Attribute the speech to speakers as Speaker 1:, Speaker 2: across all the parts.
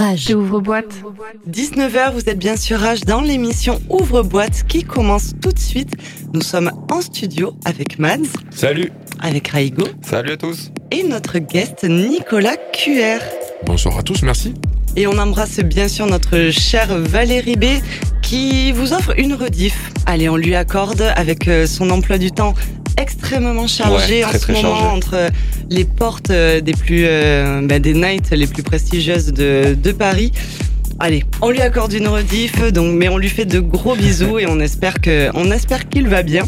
Speaker 1: Rage.
Speaker 2: Ouvre-boîte.
Speaker 3: 19h, vous êtes bien sûr Rage dans l'émission Ouvre-boîte qui commence tout de suite. Nous sommes en studio avec Mads,
Speaker 4: Salut
Speaker 3: avec Raigo
Speaker 4: Salut à tous
Speaker 3: et notre guest Nicolas QR.
Speaker 5: Bonsoir à tous, merci.
Speaker 3: Et on embrasse bien sûr notre chère Valérie B qui vous offre une rediff. Allez, on lui accorde avec euh, son emploi du temps extrêmement chargé
Speaker 4: Ouais,
Speaker 3: en ce
Speaker 4: très
Speaker 3: moment
Speaker 4: chargé.
Speaker 3: entre les portes euh, des plus euh, bah, des nights les plus prestigieuses de, de Paris. Allez, on lui accorde une rediff, donc mais on lui fait de gros bisous et on espère que on espère qu'il va bien.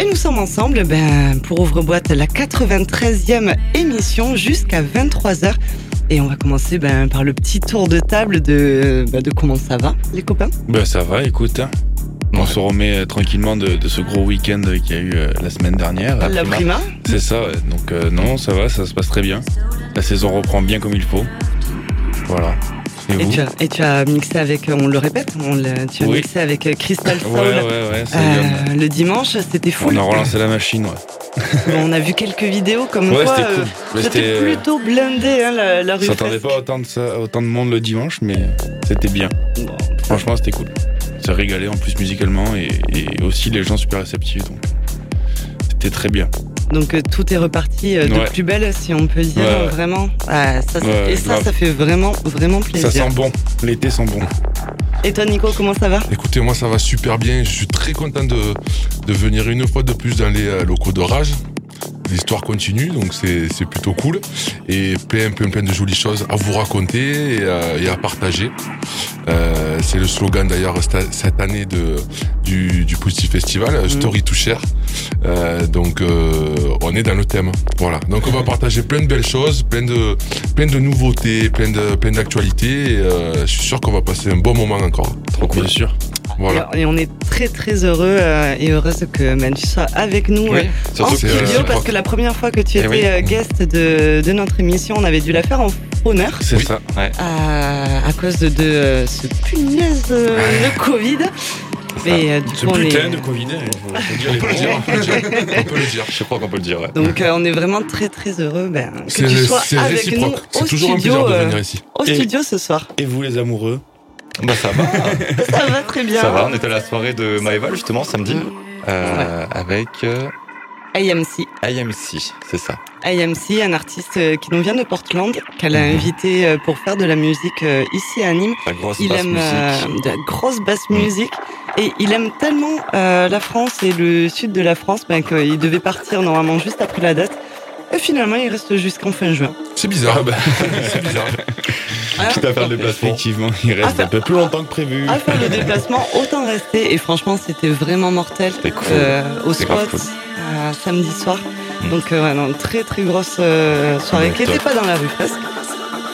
Speaker 3: Et nous sommes ensemble ben, pour Ouvre-boîte la 93e émission jusqu'à 23h. Et on va commencer ben, par le petit tour de table de, ben, de comment ça va, les copains?
Speaker 4: Bah ça va, écoute. hein. On se remet euh, tranquillement de, de ce gros week-end qu'il y a eu euh, la semaine dernière.
Speaker 3: La
Speaker 4: Prima.
Speaker 3: prima.
Speaker 4: C'est ça, ouais. donc euh, non, ça va, ça se passe très bien. La saison reprend bien comme il faut. Voilà. Et
Speaker 3: tu, as, et tu as mixé avec, on le répète, on tu as
Speaker 4: Oui.
Speaker 3: mixé avec Crystal Soul
Speaker 4: Ouais, ouais, ouais,
Speaker 3: euh, le dimanche, c'était fou.
Speaker 4: on a relancé la machine, ouais.
Speaker 3: on a vu quelques vidéos comme
Speaker 4: Ouais,
Speaker 3: quoi
Speaker 4: c'était
Speaker 3: euh,
Speaker 4: cool.
Speaker 3: C'était plutôt blindé hein, la, la
Speaker 4: On
Speaker 3: rue.
Speaker 4: s'attendait
Speaker 3: Fresque.
Speaker 4: pas autant de, ça, autant de monde le dimanche, mais c'était bien.
Speaker 3: Bon.
Speaker 4: Franchement, c'était cool. Ça régalait en plus musicalement et, et aussi les gens super réceptifs, donc c'était très bien.
Speaker 3: Donc euh, tout est reparti euh, de
Speaker 4: Ouais.
Speaker 3: plus belle, si on peut dire,
Speaker 4: Ouais.
Speaker 3: vraiment. Ah, ça,
Speaker 4: Ouais,
Speaker 3: et ça,
Speaker 4: grave.
Speaker 3: ça fait vraiment, vraiment plaisir.
Speaker 4: Ça sent bon, l'été sent bon.
Speaker 3: Et toi, Nico, comment ça va?
Speaker 5: Écoutez, moi ça va super bien. Je suis très content de, de venir une fois de plus dans les euh, locaux de Rage. L'histoire continue, donc c'est c'est plutôt cool. Et plein, plein, plein de jolies choses à vous raconter et, à- et à partager. Euh, c'est le slogan d'ailleurs cette année de, du, du Pussy Festival, euh, Story to Share. Euh, donc euh, on est dans le thème. Voilà. Donc on va partager plein de belles choses, plein de, plein de nouveautés, plein de, plein d'actualités. Euh, je suis sûr qu'on va passer un bon moment encore.
Speaker 4: Trop cool. Bien sûr.
Speaker 5: Voilà.
Speaker 3: Et on est très très heureux euh, et heureuse que Man, tu sois avec nous euh, en
Speaker 5: c'est,
Speaker 3: studio
Speaker 5: euh,
Speaker 3: parce que la première fois que tu
Speaker 4: Eh
Speaker 3: étais
Speaker 4: oui.
Speaker 3: euh, guest de, de notre émission, on avait dû la faire en honneur
Speaker 4: c'est ça, ouais.
Speaker 3: à, à cause de, euh, ce punaise euh, le Covid. Mais euh, du coup, on est,
Speaker 4: Covid,
Speaker 5: On peut le dire, on peut le dire. On peut le dire.
Speaker 4: Je crois qu'on peut le dire, ouais.
Speaker 3: donc euh, on est vraiment très très heureux ben, que tu sois avec nous
Speaker 5: réciproque.
Speaker 3: Au
Speaker 5: toujours un
Speaker 3: studio,
Speaker 5: plaisir de
Speaker 3: euh,
Speaker 5: venir ici.
Speaker 3: au
Speaker 4: Et-
Speaker 3: studio ce soir.
Speaker 4: Et vous les amoureux Bah ça va.
Speaker 3: Ça va très bien.
Speaker 6: Ça va, on était à la soirée de Maeva justement samedi euh, avec euh,
Speaker 3: AMC.
Speaker 6: IMC, c'est ça.
Speaker 3: IMC, un artiste euh, qui nous vient de Portland, qu'elle a invité euh, pour faire de la musique euh, ici à Nîmes.
Speaker 6: La grosse
Speaker 3: Il
Speaker 6: basse
Speaker 3: aime
Speaker 6: musique.
Speaker 3: de la grosse basse
Speaker 6: Mm.
Speaker 3: musique et il aime tellement euh, la France et le sud de la France ben, qu'il devait partir normalement juste après la date. Et finalement, il reste jusqu'en fin juin.
Speaker 5: C'est bizarre. C'est bizarre.
Speaker 3: Hein
Speaker 6: Quitte à faire le déplacement.
Speaker 4: Effectivement, il reste
Speaker 3: Ah,
Speaker 4: un peu plus longtemps que prévu.
Speaker 3: à faire le déplacement, autant rester. Et franchement, c'était vraiment mortel.
Speaker 6: C'était cool.
Speaker 3: Euh, au spot,
Speaker 6: cool.
Speaker 3: euh, samedi soir.
Speaker 6: Mm.
Speaker 3: Donc, euh, ouais, non, très très grosse euh, soirée
Speaker 6: Ouais,
Speaker 3: qui n'était pas dans la rue presque.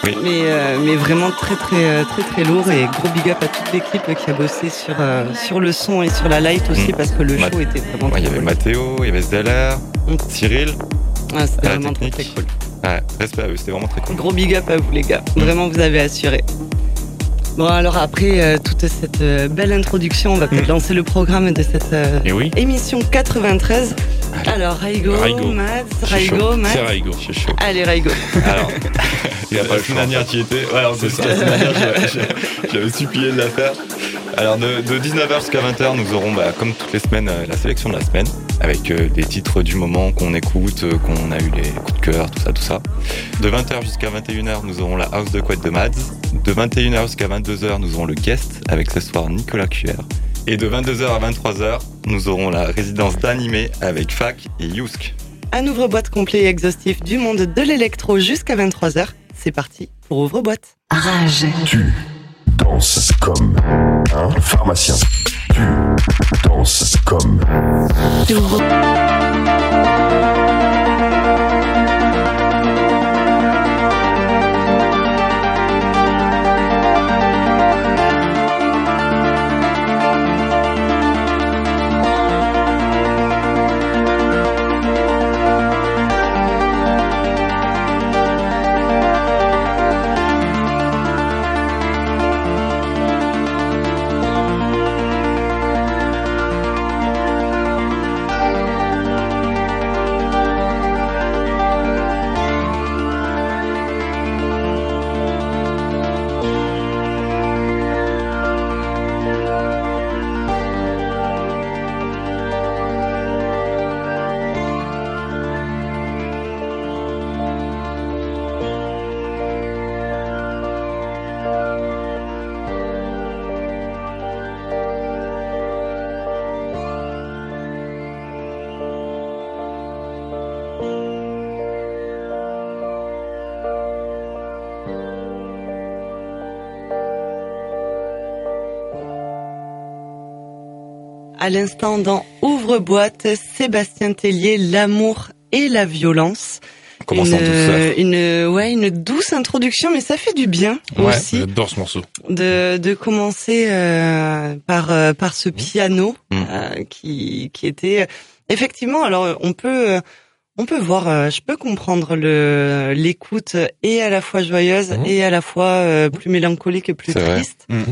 Speaker 6: Oui.
Speaker 3: Mais, euh, mais vraiment très très très très lourd et gros big up à toute l'équipe qui a bossé sur, euh, sur le son et sur la light aussi
Speaker 6: Mm.
Speaker 3: parce que le
Speaker 6: Mat-
Speaker 3: show était vraiment
Speaker 6: Ouais, il y avait. Mathéo, il y avait SDLR,
Speaker 3: Mm.
Speaker 6: Cyril.
Speaker 3: Ah, C'était vraiment très
Speaker 6: technique.
Speaker 3: très cool.
Speaker 6: Ouais, respect à eux, c'était vraiment très cool.
Speaker 3: Gros big up à vous les gars, vraiment vous avez assuré. Bon alors après euh, toute cette euh, belle introduction, on va peut-être
Speaker 4: Mm.
Speaker 3: lancer le programme de cette euh,
Speaker 4: oui,
Speaker 3: émission 93. Alors Raigo,
Speaker 4: Raigo.
Speaker 3: Mads, Raigo. Mads.
Speaker 4: c'est Raigo.
Speaker 6: Je suis chaud.
Speaker 3: Allez Raigo.
Speaker 6: Alors,
Speaker 4: Il a pas le choix.
Speaker 6: dernière, tu étais. Ouais, alors,
Speaker 4: C'est
Speaker 6: c'est
Speaker 4: ça.
Speaker 6: j'avais- supplié de la faire. Alors, de, de 19h jusqu'à 20h, nous aurons, bah, comme toutes les semaines, la sélection de la semaine, avec euh, des titres du moment qu'on écoute, euh, qu'on a eu les coups de cœur, tout ça, tout ça. De 20h jusqu'à 21h, nous aurons la house de couette de Mads. De 21h jusqu'à 22h, nous aurons le guest, avec ce soir Nicolas QR. Et de 22h à 23h, nous aurons la résidence d'animé avec Fac et Yousk.
Speaker 3: Un ouvre-boîte complet et exhaustif du monde de l'électro jusqu'à 23h. C'est parti pour ouvre-boîte.
Speaker 1: Rage.
Speaker 7: Tu danses comme un pharmacien. Tu danses comme
Speaker 3: à l'instant dans Ouvre-boîte, Sébastien Tellier, l'amour et la violence.
Speaker 6: Commence en
Speaker 3: une,
Speaker 6: douceur.
Speaker 3: une, ouais, une douce introduction, mais ça fait du bien
Speaker 6: Ouais,
Speaker 3: aussi
Speaker 4: J'adore ce morceau.
Speaker 3: de, de commencer euh, par euh, par ce piano
Speaker 6: Mm.
Speaker 3: euh, qui qui était effectivement. Alors on peut euh, on peut voir, euh, je peux comprendre le l'écoute et à la fois joyeuse
Speaker 5: Mhm.
Speaker 3: et à la fois euh, plus mélancolique et plus triste.
Speaker 4: Mhm.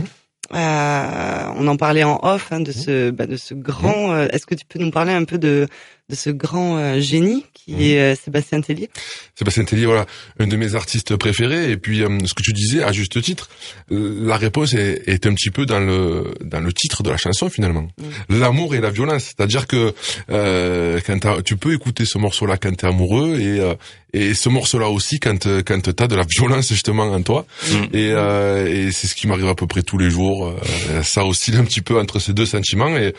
Speaker 3: Euh, on en parlait en off hein, de ce bah, de ce grand. euh, Est-ce que tu peux nous parler un peu de de ce grand euh, génie qui
Speaker 5: Mhm.
Speaker 3: est euh, Sébastien Tellier
Speaker 5: Sébastien Tellier, voilà, un de mes artistes préférés. Et puis, euh, ce que tu disais, à juste titre, euh, la réponse est, est un petit peu dans le dans le titre de la chanson finalement. L'amour et la violence, c'est-à-dire que euh, quand t'as- tu peux écouter ce morceau-là quand t'es amoureux et euh, et ce morceau-là aussi quand quand t'as de la violence justement en toi.
Speaker 6: Mm.
Speaker 5: Et, euh, et c'est ce qui m'arrive à peu près tous les jours. Euh, ça oscille un petit peu entre ces deux sentiments. Et,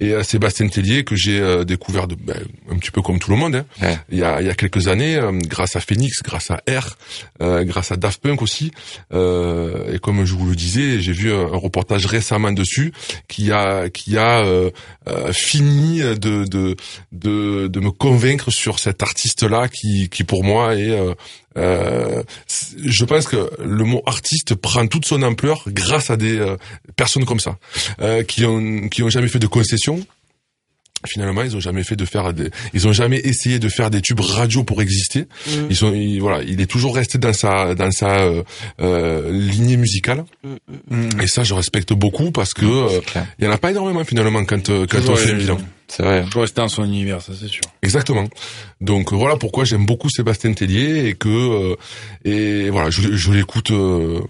Speaker 5: et euh, Sébastien Tellier que j'ai euh, découvert de, ben, un petit peu comme tout le monde. Hein,
Speaker 6: Ouais.
Speaker 5: il y a, il y a quelques années, euh, grâce à Phoenix, grâce à R, euh, grâce à Daft Punk aussi. Euh, et comme je vous le disais, j'ai vu un, reportage récemment dessus qui a qui a euh, euh, fini de, de de de me convaincre sur cet artiste-là qui qui pour moi est euh, euh, je pense que le mot artiste prend toute son ampleur grâce à des euh, personnes comme ça euh, qui ont qui ont jamais fait de concessions finalement ils ont jamais fait de faire des ils ont jamais essayé de faire des tubes radio pour exister
Speaker 3: Mm.
Speaker 5: ils sont ils- voilà il est toujours resté dans sa dans sa euh, euh, lignée musicale
Speaker 4: Mm.
Speaker 5: et ça je respecte beaucoup parce que euh, il y en a pas énormément finalement quand euh, quand on fait le bilan
Speaker 6: C'est vrai.
Speaker 4: Toujours rester dans son univers, ça c'est sûr.
Speaker 5: Exactement. Donc euh, voilà pourquoi j'aime beaucoup Sébastien Tellier et que euh, et voilà je, je l'écoute euh,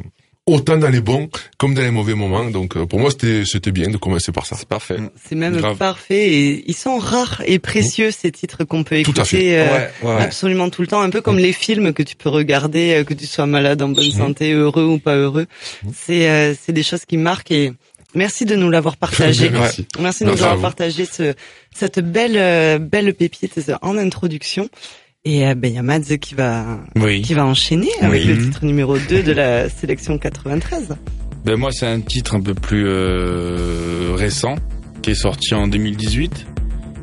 Speaker 5: autant dans les bons comme dans les mauvais moments. Donc euh, pour moi c'était c'était bien de commencer par ça.
Speaker 6: C'est parfait.
Speaker 3: C'est même
Speaker 4: Grave.
Speaker 3: parfait et ils sont rares et précieux ces titres qu'on peut
Speaker 5: Tout à
Speaker 3: écouter
Speaker 5: fait.
Speaker 3: euh,
Speaker 6: ouais, ouais, ouais.
Speaker 3: absolument tout le temps, un peu comme les films que tu peux regarder, euh, que tu sois malade, en bonne santé, heureux ou pas heureux. C'est euh, c'est des choses qui marquent et merci de nous l'avoir partagé.
Speaker 5: Merci.
Speaker 3: Merci de nous avoir partagé ce, cette belle euh, belle pépite en introduction. Et euh, ben il y a Mads qui va
Speaker 4: Oui.
Speaker 3: qui va enchaîner avec
Speaker 6: Oui.
Speaker 3: le titre numéro 2 de la sélection 93.
Speaker 4: Ben moi c'est un titre un peu plus euh, récent qui est sorti en 2018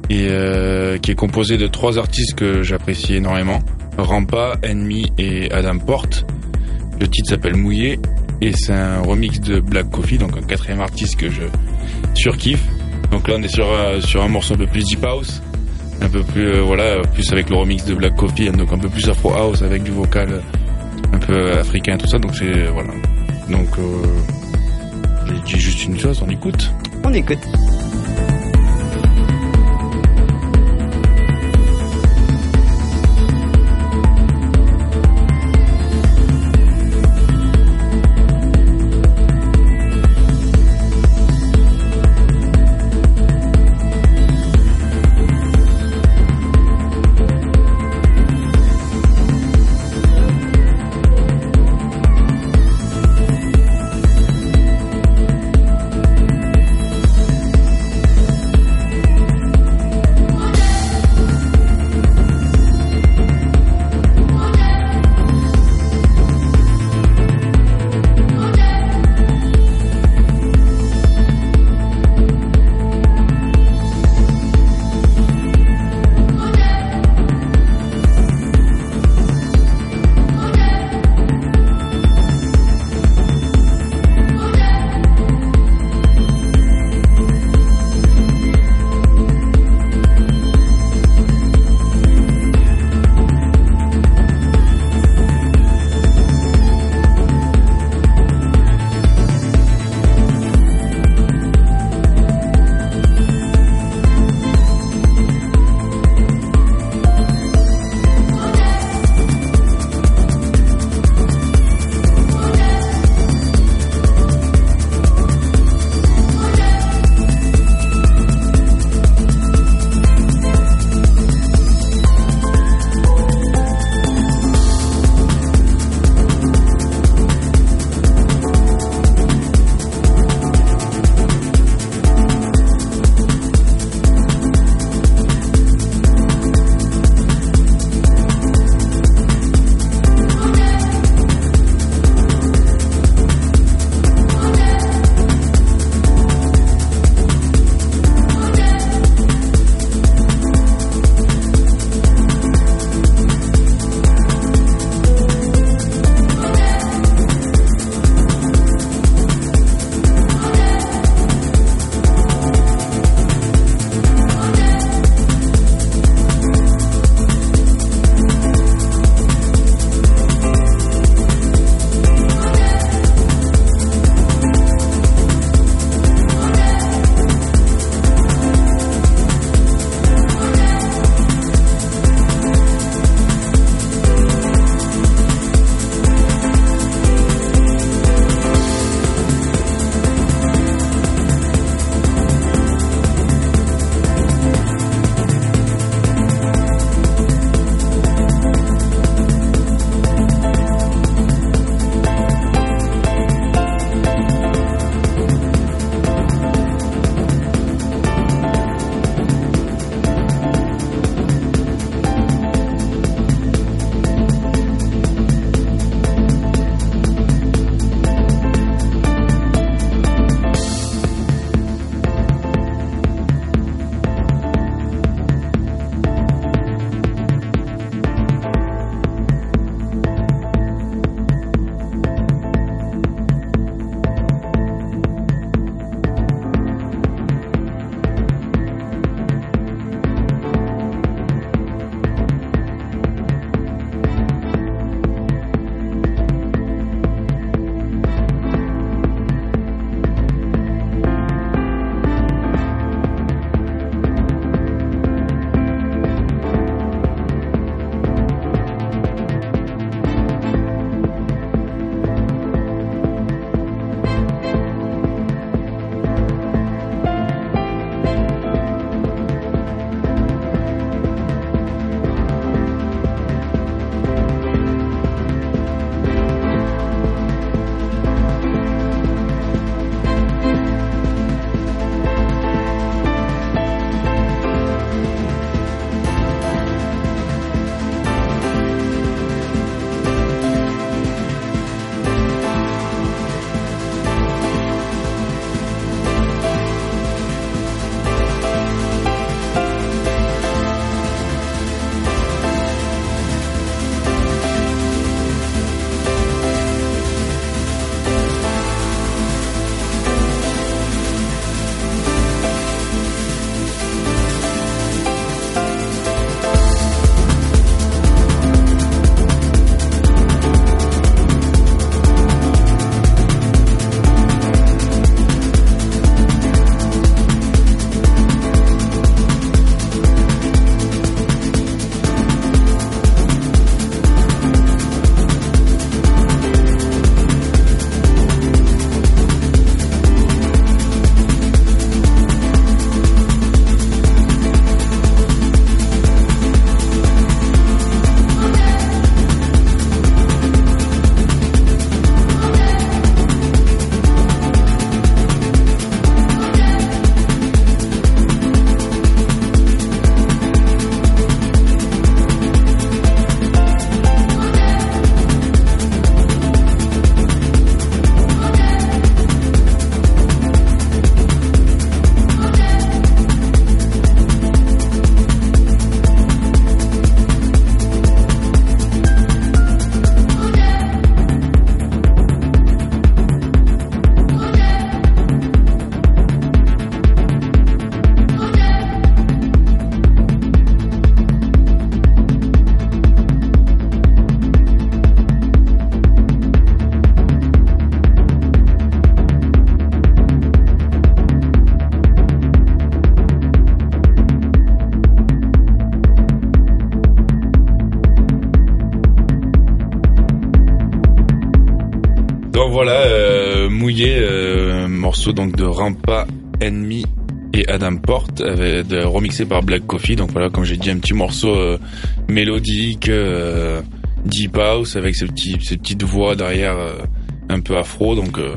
Speaker 4: et euh, qui est composé de trois artistes que j'apprécie énormément Rampa, Enemy et Adam Porte. Le titre s'appelle Mouillé et c'est un remix de Black Coffee donc un quatrième artiste que je surkiffe. Donc là on est sur euh, sur un morceau un peu plus deep house, un peu plus euh, voilà plus avec le remix de Black Coffee donc un peu plus afro house avec du vocal euh, un peu africain tout ça donc c'est voilà donc, euh, je dis juste une chose, on écoute.
Speaker 3: On écoute.
Speaker 4: Voilà, euh, mouillé, euh, morceau donc de Rampa, Enemy et Adam Porte, avec, de, remixé par Black Coffee. Donc voilà, comme j'ai dit, un petit morceau euh, mélodique, euh, deep house, avec ces, petits, ces petites voix derrière euh, un peu afro. Donc euh,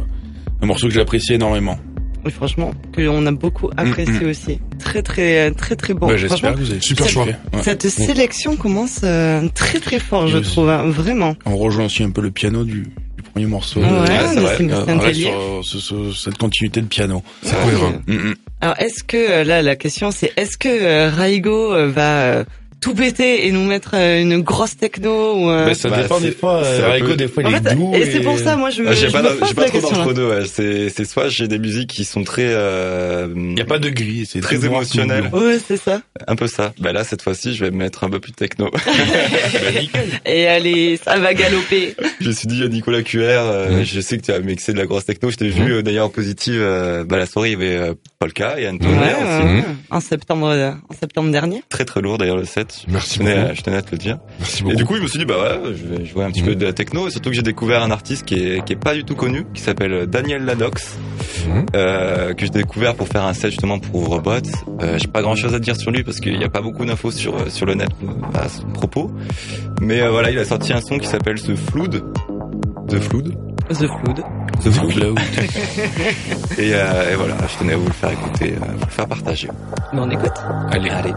Speaker 4: un morceau que j'apprécie énormément.
Speaker 3: Et franchement, qu'on a beaucoup apprécié
Speaker 4: mm.
Speaker 3: aussi. Très très très très bon.
Speaker 4: Bah, J'espère que vous avez
Speaker 5: super choix.
Speaker 4: Ouais.
Speaker 3: Cette sélection commence euh, très très fort, je trouve, hein, vraiment.
Speaker 4: On rejoint aussi un peu le piano du premier morceau.
Speaker 3: Ouais,
Speaker 6: Ouais, c'est vrai.
Speaker 3: c'est
Speaker 4: Euh, on reste sur, sur- sur cette continuité de piano.
Speaker 5: C'est cohérent.
Speaker 4: Mm, mm.
Speaker 3: Alors, est-ce que euh, là, la question, c'est est-ce que euh, Raigo va euh, tout péter et nous mettre euh, une grosse techno ou euh,
Speaker 4: Bah, ça
Speaker 6: Bah,
Speaker 4: dépend des fois.
Speaker 6: c'est
Speaker 4: euh,
Speaker 6: peu-
Speaker 4: des fois,
Speaker 3: En
Speaker 4: il
Speaker 3: fait,
Speaker 4: est doux.
Speaker 3: et c'est pour ça, moi, je me,
Speaker 6: Ah, J'ai
Speaker 3: je
Speaker 6: pas,
Speaker 3: me
Speaker 6: j'ai
Speaker 3: pose
Speaker 6: pas
Speaker 3: la
Speaker 6: trop
Speaker 3: question. là.
Speaker 6: d'entre-deux, ouais. C'est, c'est soit j'ai des musiques qui sont très, euh,
Speaker 4: Il n'y a pas de gris. C'est
Speaker 6: Très
Speaker 4: tout
Speaker 6: émotionnel.
Speaker 3: Ouais, c'est ça.
Speaker 6: un peu ça. Bah là, cette fois-ci, je vais mettre un peu plus de techno.
Speaker 3: Et allez, ça va galoper.
Speaker 6: je me suis dit à Nicolas QR, euh, je sais que tu as mixé de la grosse techno. Je t'ai vu euh, d'ailleurs en positive. euh, bah la soirée, il y avait euh, Polka et Antonio
Speaker 3: Ouais,
Speaker 6: aussi.
Speaker 3: ouais, ouais. En septembre, euh, en septembre dernier.
Speaker 6: Très très lourd d'ailleurs le set.
Speaker 5: Merci
Speaker 6: Je tenais,
Speaker 5: beaucoup.
Speaker 6: à- je tenais à te le dire.
Speaker 5: Merci
Speaker 6: Et
Speaker 5: beaucoup.
Speaker 6: du coup, je me suis dit, bah ouais, je vais jouer un petit peu de la techno. Et surtout que j'ai découvert un artiste qui est, qui est pas du tout connu, qui s'appelle Daniel Ladox,
Speaker 5: Mhm.
Speaker 6: euh, que j'ai découvert pour faire un set justement pour Ouvrebot. Euh, j'ai pas grand chose à dire sur lui parce qu'il n'y a pas beaucoup d'infos sur, euh, sur le net à ce propos. Mais euh, voilà, il a sorti un son qui s'appelle The Flood. The Flood.
Speaker 3: The Flood.
Speaker 6: The Flood.
Speaker 4: Cloud.
Speaker 6: Et, euh, et voilà, je tenais à vous le faire écouter, euh, vous le faire partager.
Speaker 3: Mais on écoute.
Speaker 4: Allez.
Speaker 6: Allez.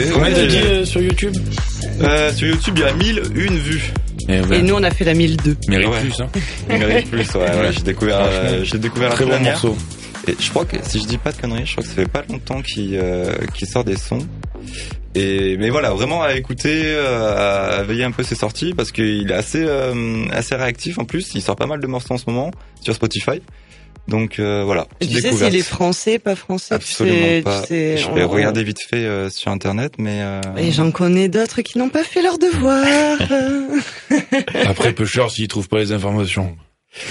Speaker 4: Merci.
Speaker 6: écoutez,
Speaker 4: Combien t'as dit euh, sur YouTube
Speaker 6: euh, Sur YouTube, il y a 1001 vues.
Speaker 3: Et nous, on a fait la 1002.
Speaker 4: mérite
Speaker 6: Ouais.
Speaker 4: plus, hein.
Speaker 6: Mérite plus, ouais, ouais, j'ai découvert, euh, j'ai découvert la
Speaker 4: Très bon morceau.
Speaker 6: Et je crois que, si je dis pas de conneries, je crois que ça fait pas longtemps qu'il euh, qu'il sort des sons. Et mais voilà, vraiment à écouter, euh, à veiller un peu ses sorties parce qu'il est assez euh, assez réactif en plus. Il sort pas mal de morceaux en ce moment sur Spotify. Donc euh, voilà.
Speaker 3: Et tu sais s'il est français, pas français tu
Speaker 6: Absolument
Speaker 3: sais-
Speaker 6: pas.
Speaker 3: tu sais,
Speaker 6: je vais
Speaker 3: on-
Speaker 6: regarder vite fait euh, sur internet, mais euh,
Speaker 3: Et j'en connais d'autres qui n'ont pas fait leur devoir.
Speaker 4: Après, peu cher s'il trouve pas les informations.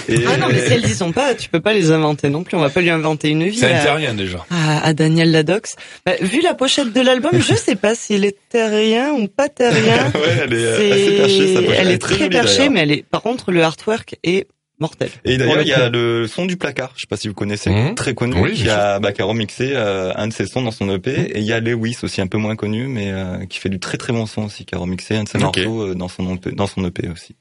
Speaker 6: et-
Speaker 3: ah non, mais si elles y sont pas, tu peux pas les inventer non plus. On va pas lui inventer une vie. À-
Speaker 4: terrien, déjà.
Speaker 3: à, à Daniel Ladox. Bah, vu la pochette de l'album, je sais pas s'il est terrien ou pas terrien.
Speaker 6: ouais, elle est euh,
Speaker 3: C'est-
Speaker 6: assez perchée. sa pochette.
Speaker 3: elle est très perchée, mais elle est. Par contre, le artwork est mortel.
Speaker 6: Et d'ailleurs,
Speaker 3: le
Speaker 6: il y a le son du placard. Je sais pas si vous connaissez,
Speaker 5: Mhm.
Speaker 6: très connu,
Speaker 5: Oui,
Speaker 6: qui a, bah, qui a remixé euh, un de ses sons dans son EP. Et il y a Lewis aussi, un peu moins connu, mais euh, qui fait du très très bon son aussi, qui a remixé un de ses
Speaker 4: Ok.
Speaker 6: morceaux euh, dans son EP, dans son EP aussi.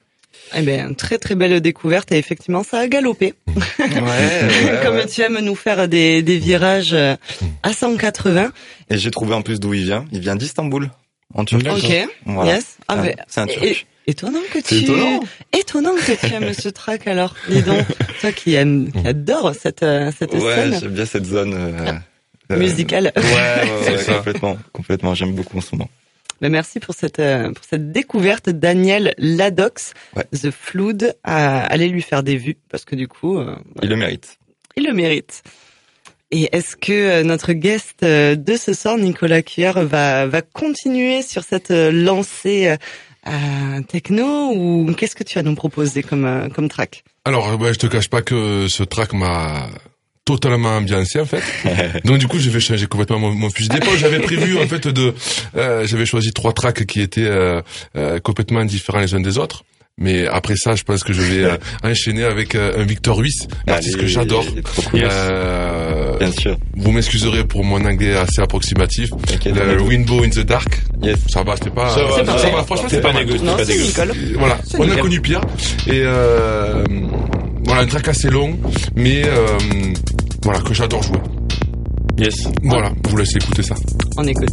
Speaker 3: Eh ben, très très belle découverte et effectivement, ça a galopé.
Speaker 6: Ouais,
Speaker 3: Comme tu aimes nous faire des, des virages euh, à 180.
Speaker 6: Et j'ai trouvé en plus d'où il vient. Il vient d'Istanbul, en Turquie.
Speaker 3: Ok.
Speaker 6: Voilà.
Speaker 3: Yes. Ah,
Speaker 6: Ah,
Speaker 3: ben,
Speaker 6: c'est un Turc.
Speaker 3: étonnant que tu.
Speaker 6: étonnant.
Speaker 3: Étonnant que tu aimes ce track alors. Dis donc, toi qui aimes, qui adore cette euh, cette
Speaker 6: Ouais,
Speaker 3: scène
Speaker 6: j'aime bien cette zone euh, euh,
Speaker 3: musicale.
Speaker 6: Ouais, ouais, ouais, complètement, complètement. J'aime beaucoup en ce moment.
Speaker 3: Ben, merci pour cette euh, pour cette découverte, Daniel Ladox,
Speaker 6: Ouais.
Speaker 3: The Flood. à allez lui faire des vues parce que du coup, euh,
Speaker 6: Il le mérite.
Speaker 3: il le mérite. Et est-ce que euh, notre guest euh, de ce soir, Nicolas Cuillère, va va continuer sur cette euh, lancée euh, techno ou qu'est-ce que tu vas nous proposer comme euh, comme track?
Speaker 5: Alors, ouais, je te cache pas que ce track m'a totalement ambiancé en fait. Donc du coup, je vais changer complètement mon, mon fusil d'épaule. J'avais prévu en fait de, euh, j'avais choisi trois tracks qui étaient euh, euh, complètement différents les uns des autres. Mais après ça, je pense que je vais euh, enchaîner avec euh, un Victor Ruiz, l'artiste
Speaker 6: Allez,
Speaker 5: que j'adore.
Speaker 6: Cool.
Speaker 5: Euh,
Speaker 6: Bien sûr.
Speaker 5: vous m'excuserez pour mon anglais assez approximatif.
Speaker 6: Est
Speaker 5: Le Rainbow in the Dark,
Speaker 6: Yes.
Speaker 5: ça va, c'était pas,
Speaker 4: Ça va,
Speaker 5: ça franchement,
Speaker 4: C'est
Speaker 5: c'est
Speaker 4: pas dégueu, dégueu.
Speaker 5: Voilà, on a connu pire. Et euh, voilà, un track assez long, mais euh, voilà que j'adore jouer.
Speaker 4: Yes.
Speaker 5: Voilà, vous laisse écouter ça.
Speaker 3: On écoute.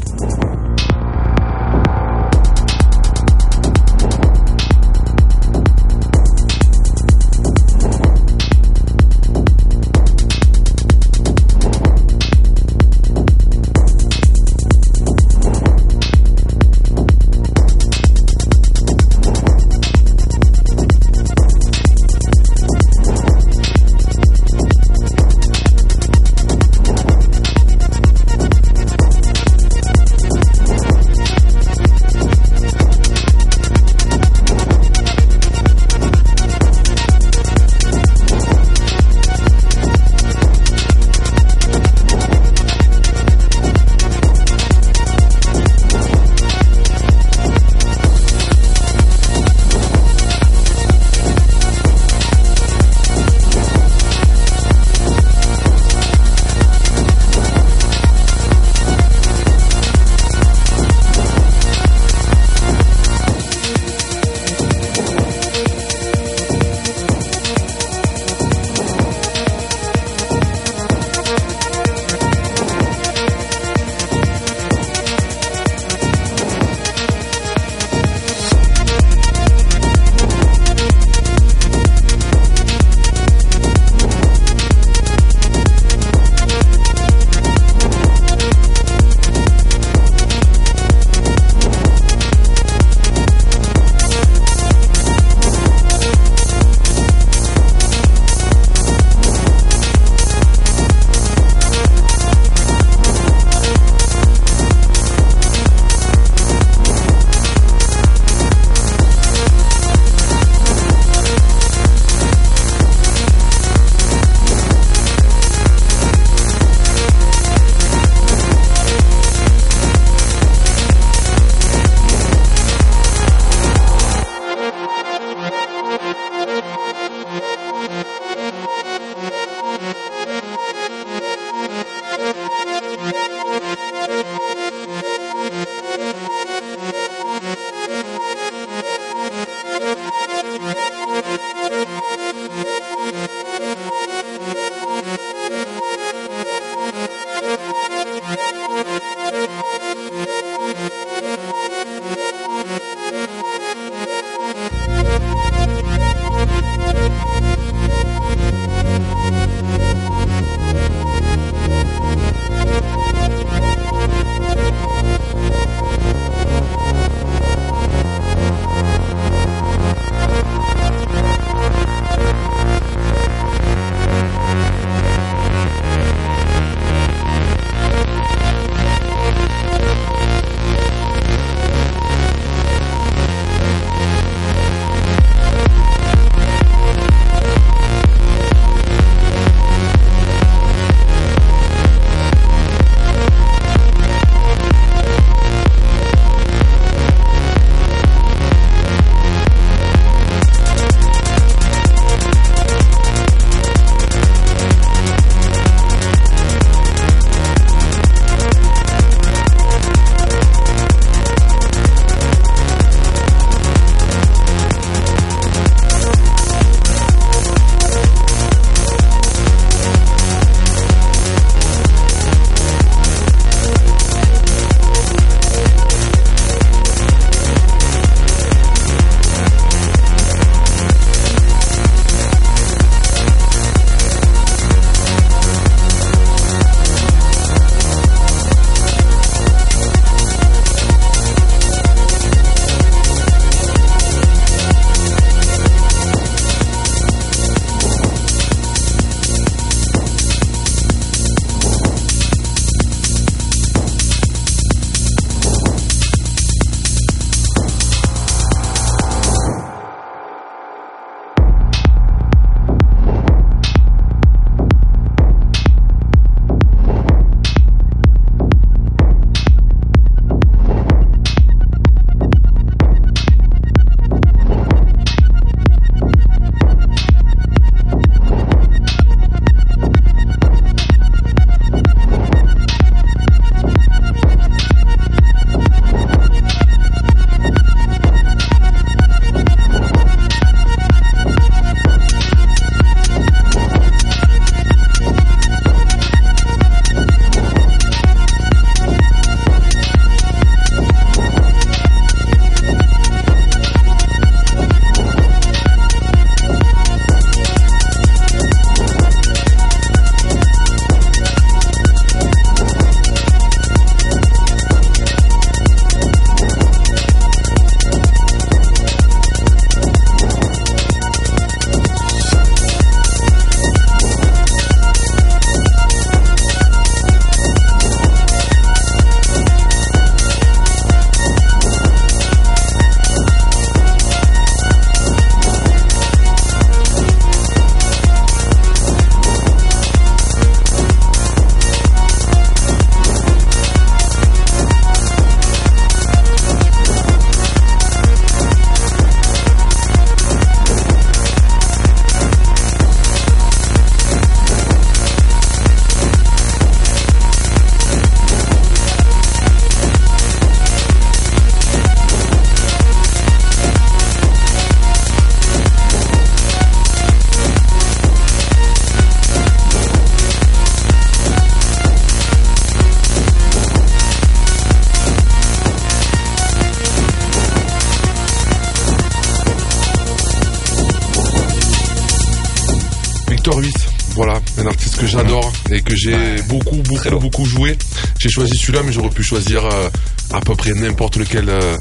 Speaker 5: Et que j'ai beaucoup, beaucoup, beaucoup joué. J'ai choisi celui-là, mais j'aurais pu choisir euh, à peu près n'importe lequel euh,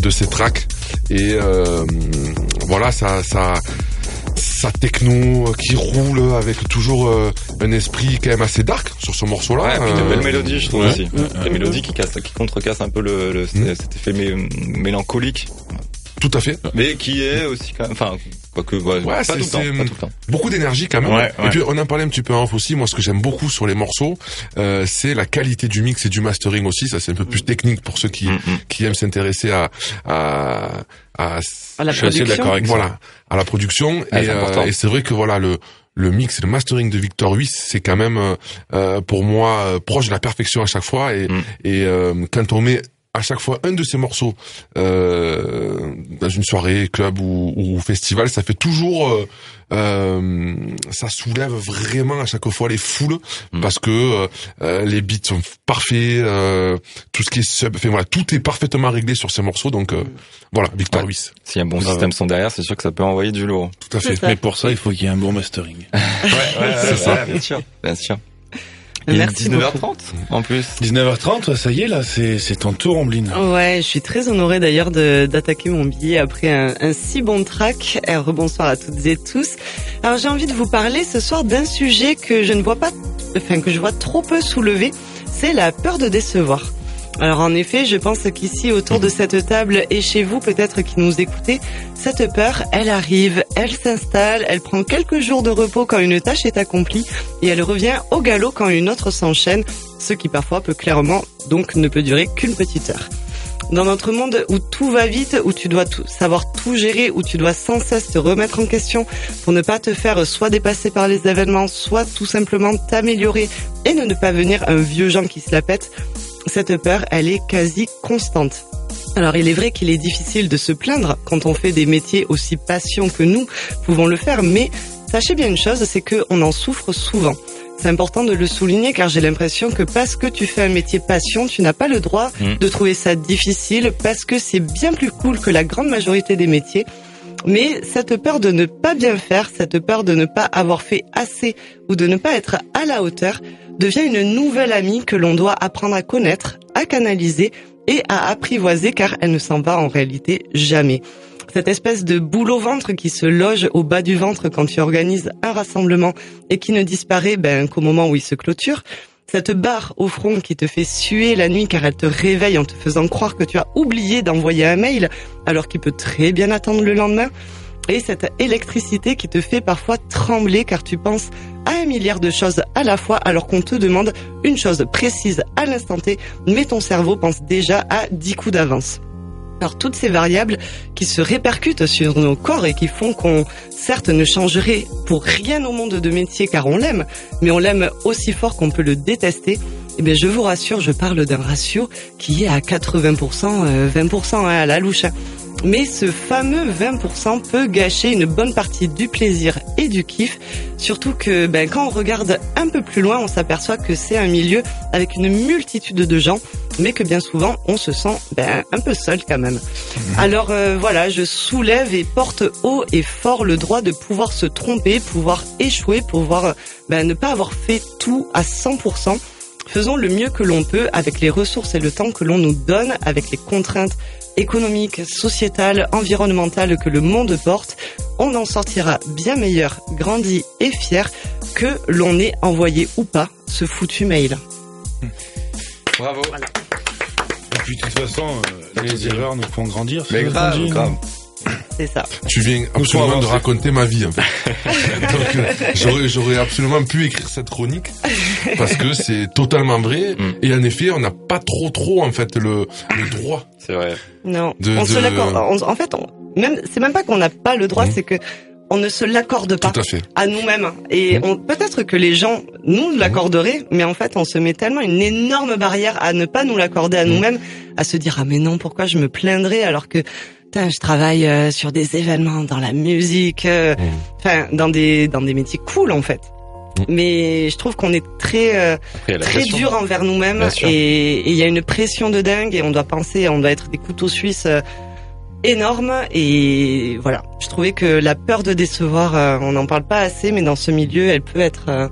Speaker 5: de ces tracks. Et euh, voilà, ça, ça, sa techno qui roule avec toujours euh, un esprit quand même assez dark sur ce morceau-là.
Speaker 6: Ouais, puis de belles mélodies, je trouve
Speaker 4: ouais.
Speaker 6: aussi. Des mélodies qui cassent, qui contrecassent un peu le, le-
Speaker 5: Mm.
Speaker 6: cet effet mé- mélancolique,
Speaker 5: Tout à fait.
Speaker 6: mais qui est aussi quand même, enfin, quoique, ouais,
Speaker 5: Ouais,
Speaker 6: pas
Speaker 5: c'est-
Speaker 6: tout le temps,
Speaker 5: c'est-
Speaker 6: pas tout le temps.
Speaker 5: Beaucoup d'énergie quand même.
Speaker 6: Ouais, ouais.
Speaker 5: Et puis on en parlait un petit peu en off aussi. Moi, ce que j'aime beaucoup sur les morceaux, euh, c'est la qualité du mix et du mastering aussi. Ça, c'est un peu plus technique pour ceux qui
Speaker 6: Mm, mm.
Speaker 5: qui aiment s'intéresser à à à,
Speaker 3: À la production.
Speaker 5: voilà à la production. Et
Speaker 6: c'est
Speaker 5: euh, et c'est vrai que voilà le le mix et le mastering de Victor Huis, c'est quand même euh, euh, pour moi euh, proche de la perfection à chaque fois. Et,
Speaker 6: Mm.
Speaker 5: et euh, quand on met à chaque fois un de ces morceaux euh, dans une soirée, club ou, ou festival, ça fait toujours, euh, euh, ça soulève vraiment à chaque fois les foules
Speaker 6: Mm.
Speaker 5: parce que euh, euh, les beats sont parfaits, euh, tout ce qui est sub, enfin voilà, tout est parfaitement réglé sur ces morceaux. Donc euh, voilà, Victor
Speaker 6: Ouais.
Speaker 5: Huis,
Speaker 6: S'il y a un bon système son derrière, c'est sûr que ça peut envoyer du lourd.
Speaker 5: tout à fait.
Speaker 4: Mais pour ça, il faut qu'il y ait un bon mastering.
Speaker 6: Ouais, ouais,
Speaker 5: c'est ça.
Speaker 6: bien sûr, bien sûr. Il est
Speaker 3: Merci
Speaker 6: 19h30 en plus.
Speaker 4: 19h30, ça y est, là, c'est ton tour, Ambline.
Speaker 3: Ouais, je suis très honorée d'ailleurs d'attaquer mon billet après un, un si bon track. Et rebonsoir à toutes et tous. Alors j'ai envie de vous parler ce soir d'un sujet que je ne vois pas, enfin que je vois trop peu soulevé, c'est la peur de décevoir. Alors en effet, je pense qu'ici autour de cette table et chez vous peut-être qui nous écoutez, cette peur, elle arrive, elle s'installe, elle prend quelques jours de repos quand une tâche est accomplie et elle revient au galop quand une autre s'enchaîne, ce qui parfois peut clairement donc ne peut durer qu'une petite heure. Dans notre monde où tout va vite, où tu dois tout, savoir tout gérer, où tu dois sans cesse te remettre en question pour ne pas te faire soit dépasser par les événements, soit tout simplement t'améliorer et ne, pas venir un vieux Jean qui se la pète, cette peur, elle est quasi constante. Alors il est vrai qu'il est difficile de se plaindre quand on fait des métiers aussi passion que nous pouvons le faire, mais sachez bien une chose, c'est qu'on en souffre souvent. C'est important de le souligner car j'ai l'impression que parce que tu fais un métier passion, tu n'as pas le droit
Speaker 6: Mm.
Speaker 3: de trouver ça difficile parce que c'est bien plus cool que la grande majorité des métiers. Mais cette peur de ne pas bien faire, cette peur de ne pas avoir fait assez ou de ne pas être à la hauteur devient une nouvelle amie que l'on doit apprendre à connaître, à canaliser et à apprivoiser car elle ne s'en va en réalité jamais. Cette espèce de boule au ventre qui se loge au bas du ventre quand tu organises un rassemblement et qui ne disparaît ben, qu'au moment où il se clôture. Cette barre au front qui te fait suer la nuit car elle te réveille en te faisant croire que tu as oublié d'envoyer un mail alors qu'il peut très bien attendre le lendemain. Et cette électricité qui te fait parfois trembler car tu penses à un milliard de choses à la fois alors qu'on te demande une chose précise à l'instant T, mais ton cerveau pense déjà à 10 coups d'avance. Alors toutes ces variables qui se répercutent sur nos corps et qui font qu'on certes ne changerait pour rien au monde de métier car on l'aime, mais on l'aime aussi fort qu'on peut le détester, eh bien je vous rassure, je parle d'un ratio qui est à 80%, euh, 20% hein, à la louche. Mais ce fameux 20% peut gâcher une bonne partie du plaisir et du kiff, surtout que ben, quand on regarde un peu plus loin, on s'aperçoit que c'est un milieu avec une multitude de gens, mais que bien souvent on se sent ben, un peu seul quand même. Alors euh, voilà, je soulève et porte haut et fort le droit de pouvoir se tromper, pouvoir échouer, pouvoir ben, ne pas avoir fait tout à 100%. Faisons le mieux que l'on peut avec les ressources et le temps que l'on nous donne, avec les contraintes économiques, sociétales, environnementales que le monde porte. On en sortira bien meilleur, grandi et fier que l'on ait envoyé ou pas ce foutu mail.
Speaker 6: Bravo.
Speaker 4: Et puis, de toute façon, euh, les erreurs nous font grandir. c'est
Speaker 6: Mais grave.
Speaker 3: C'est ça.
Speaker 5: Tu viens absolument de raconter ma vie. En fait. Donc euh, j'aurais j'aurais absolument pu écrire cette chronique parce que c'est totalement vrai
Speaker 6: Mm.
Speaker 5: et en effet on n'a pas trop trop en fait le, le droit.
Speaker 6: C'est vrai.
Speaker 3: Non,
Speaker 5: De-
Speaker 3: on se
Speaker 5: de-
Speaker 3: l'accorde. En fait, on, même c'est même pas qu'on n'a pas le droit,
Speaker 5: Mhm.
Speaker 3: c'est que on ne se l'accorde pas
Speaker 5: Tout à fait.
Speaker 3: à nous-mêmes. Et on- peut-être que les gens nous l'accorderaient, mais en fait, on se met tellement une énorme barrière à ne pas nous l'accorder à nous-mêmes, à se dire ah mais non, pourquoi je me plaindrais? alors que putain, je travaille euh, sur des événements dans la musique, euh,
Speaker 5: Mhm.
Speaker 3: enfin dans des dans des métiers cool en fait.
Speaker 5: Mhm.
Speaker 3: Mais je trouve qu'on est très euh,
Speaker 6: Après,
Speaker 3: très
Speaker 6: pression.
Speaker 3: dur envers nous-mêmes et il y a une pression de dingue et on doit penser, on doit être des couteaux suisses énormes et voilà. Je trouvais que la peur de décevoir, euh, on n'en parle pas assez, mais dans ce milieu, elle peut être, euh,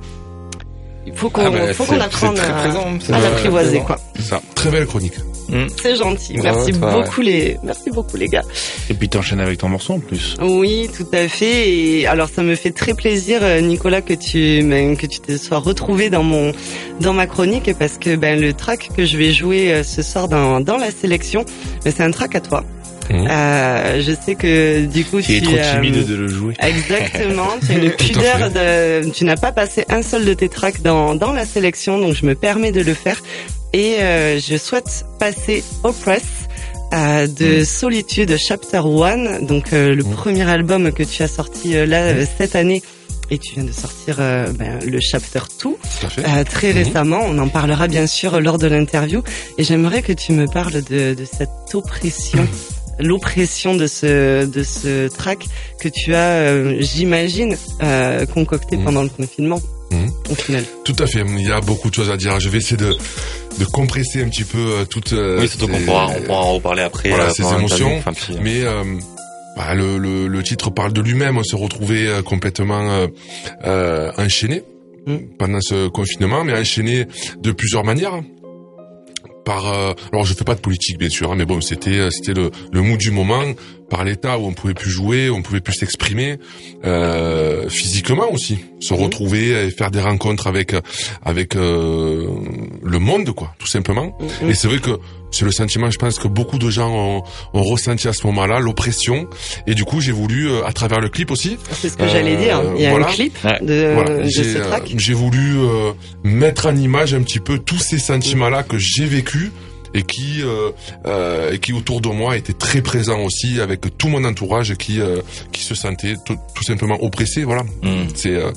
Speaker 3: il faut qu'on
Speaker 6: Ah bah,
Speaker 3: faut qu'on apprenne à,
Speaker 6: c'est
Speaker 3: à l'apprivoiser quoi.
Speaker 4: Ça.
Speaker 5: Très belle chronique.
Speaker 3: C'est gentil.
Speaker 6: Bravo,
Speaker 3: Merci
Speaker 6: toi, ouais.
Speaker 3: beaucoup les merci beaucoup les gars.
Speaker 4: Et puis t'enchaînes avec ton morceau en plus.
Speaker 3: Oui, tout à fait. Et alors, ça me fait très plaisir, euh, Nicolas, que tu ben, que tu te sois retrouvé dans mon dans ma chronique parce que ben le track que je vais jouer euh, ce soir dans dans la sélection, ben, c'est un track à toi.
Speaker 5: Mhm.
Speaker 3: Euh, je sais que du coup,
Speaker 4: Tu es trop
Speaker 3: euh,
Speaker 4: timide de le jouer.
Speaker 3: Exactement, tu as une pudeur de, tu n'as pas passé un seul de tes tracks dans, dans la sélection, donc je me permets de le faire. Et euh, je souhaite passer Oppress euh, de Solitude Chapter 1, donc euh, le
Speaker 5: Mm.
Speaker 3: premier album que tu as sorti euh, là cette année. Et tu viens de sortir euh, ben, le Chapter 2
Speaker 5: Tout à fait.
Speaker 3: euh, très
Speaker 5: Mhm.
Speaker 3: récemment. On en parlera bien sûr lors de l'interview. Et j'aimerais que tu me parles de, de cette oppression, l'oppression de ce de ce track que tu as, euh, j'imagine, euh, concocté
Speaker 5: Mhm.
Speaker 3: pendant le confinement.
Speaker 5: Mhm.
Speaker 3: Au final.
Speaker 5: Tout à fait. Il y a beaucoup de choses à dire. Je vais essayer de, de compresser un petit peu euh, toutes. euh,
Speaker 6: Oui, surtout qu'on
Speaker 5: ces-
Speaker 6: pourra, on pourra en reparler après.
Speaker 5: Voilà,
Speaker 6: euh,
Speaker 5: ces émotions.
Speaker 6: Enfin, puis, euh,
Speaker 5: Mais euh, bah, le, le, le titre parle de lui-même. On se retrouvait euh, complètement euh, euh, enchaîné
Speaker 3: Mm.
Speaker 5: pendant ce confinement, mais enchaîné de plusieurs manières. Par, euh, alors je fais pas de politique bien sûr, hein, mais bon c'était euh, c'était le, le mood du moment par l'état où on pouvait plus jouer, on pouvait plus s'exprimer euh, physiquement aussi, se
Speaker 3: Mhm.
Speaker 5: retrouver et faire des rencontres avec avec euh, le monde quoi, tout simplement.
Speaker 3: Mhm.
Speaker 5: Et c'est vrai que c'est le sentiment, je pense que beaucoup de gens ont, ont ressenti à ce moment-là, l'oppression. Et du coup, j'ai voulu, euh, à travers le clip aussi,
Speaker 3: C'est ce que
Speaker 5: Euh,
Speaker 3: j'allais dire. Il y a
Speaker 5: voilà.
Speaker 3: un clip de,
Speaker 5: voilà,
Speaker 3: de ce
Speaker 5: euh,
Speaker 3: track.
Speaker 5: j'ai voulu euh, mettre en image un petit peu tous ces sentiments-là que j'ai vécu et qui euh, euh, et qui autour de moi étaient très présents aussi avec tout mon entourage qui euh, qui se sentait tout, tout simplement oppressé voilà
Speaker 6: hmm.
Speaker 5: c'est euh,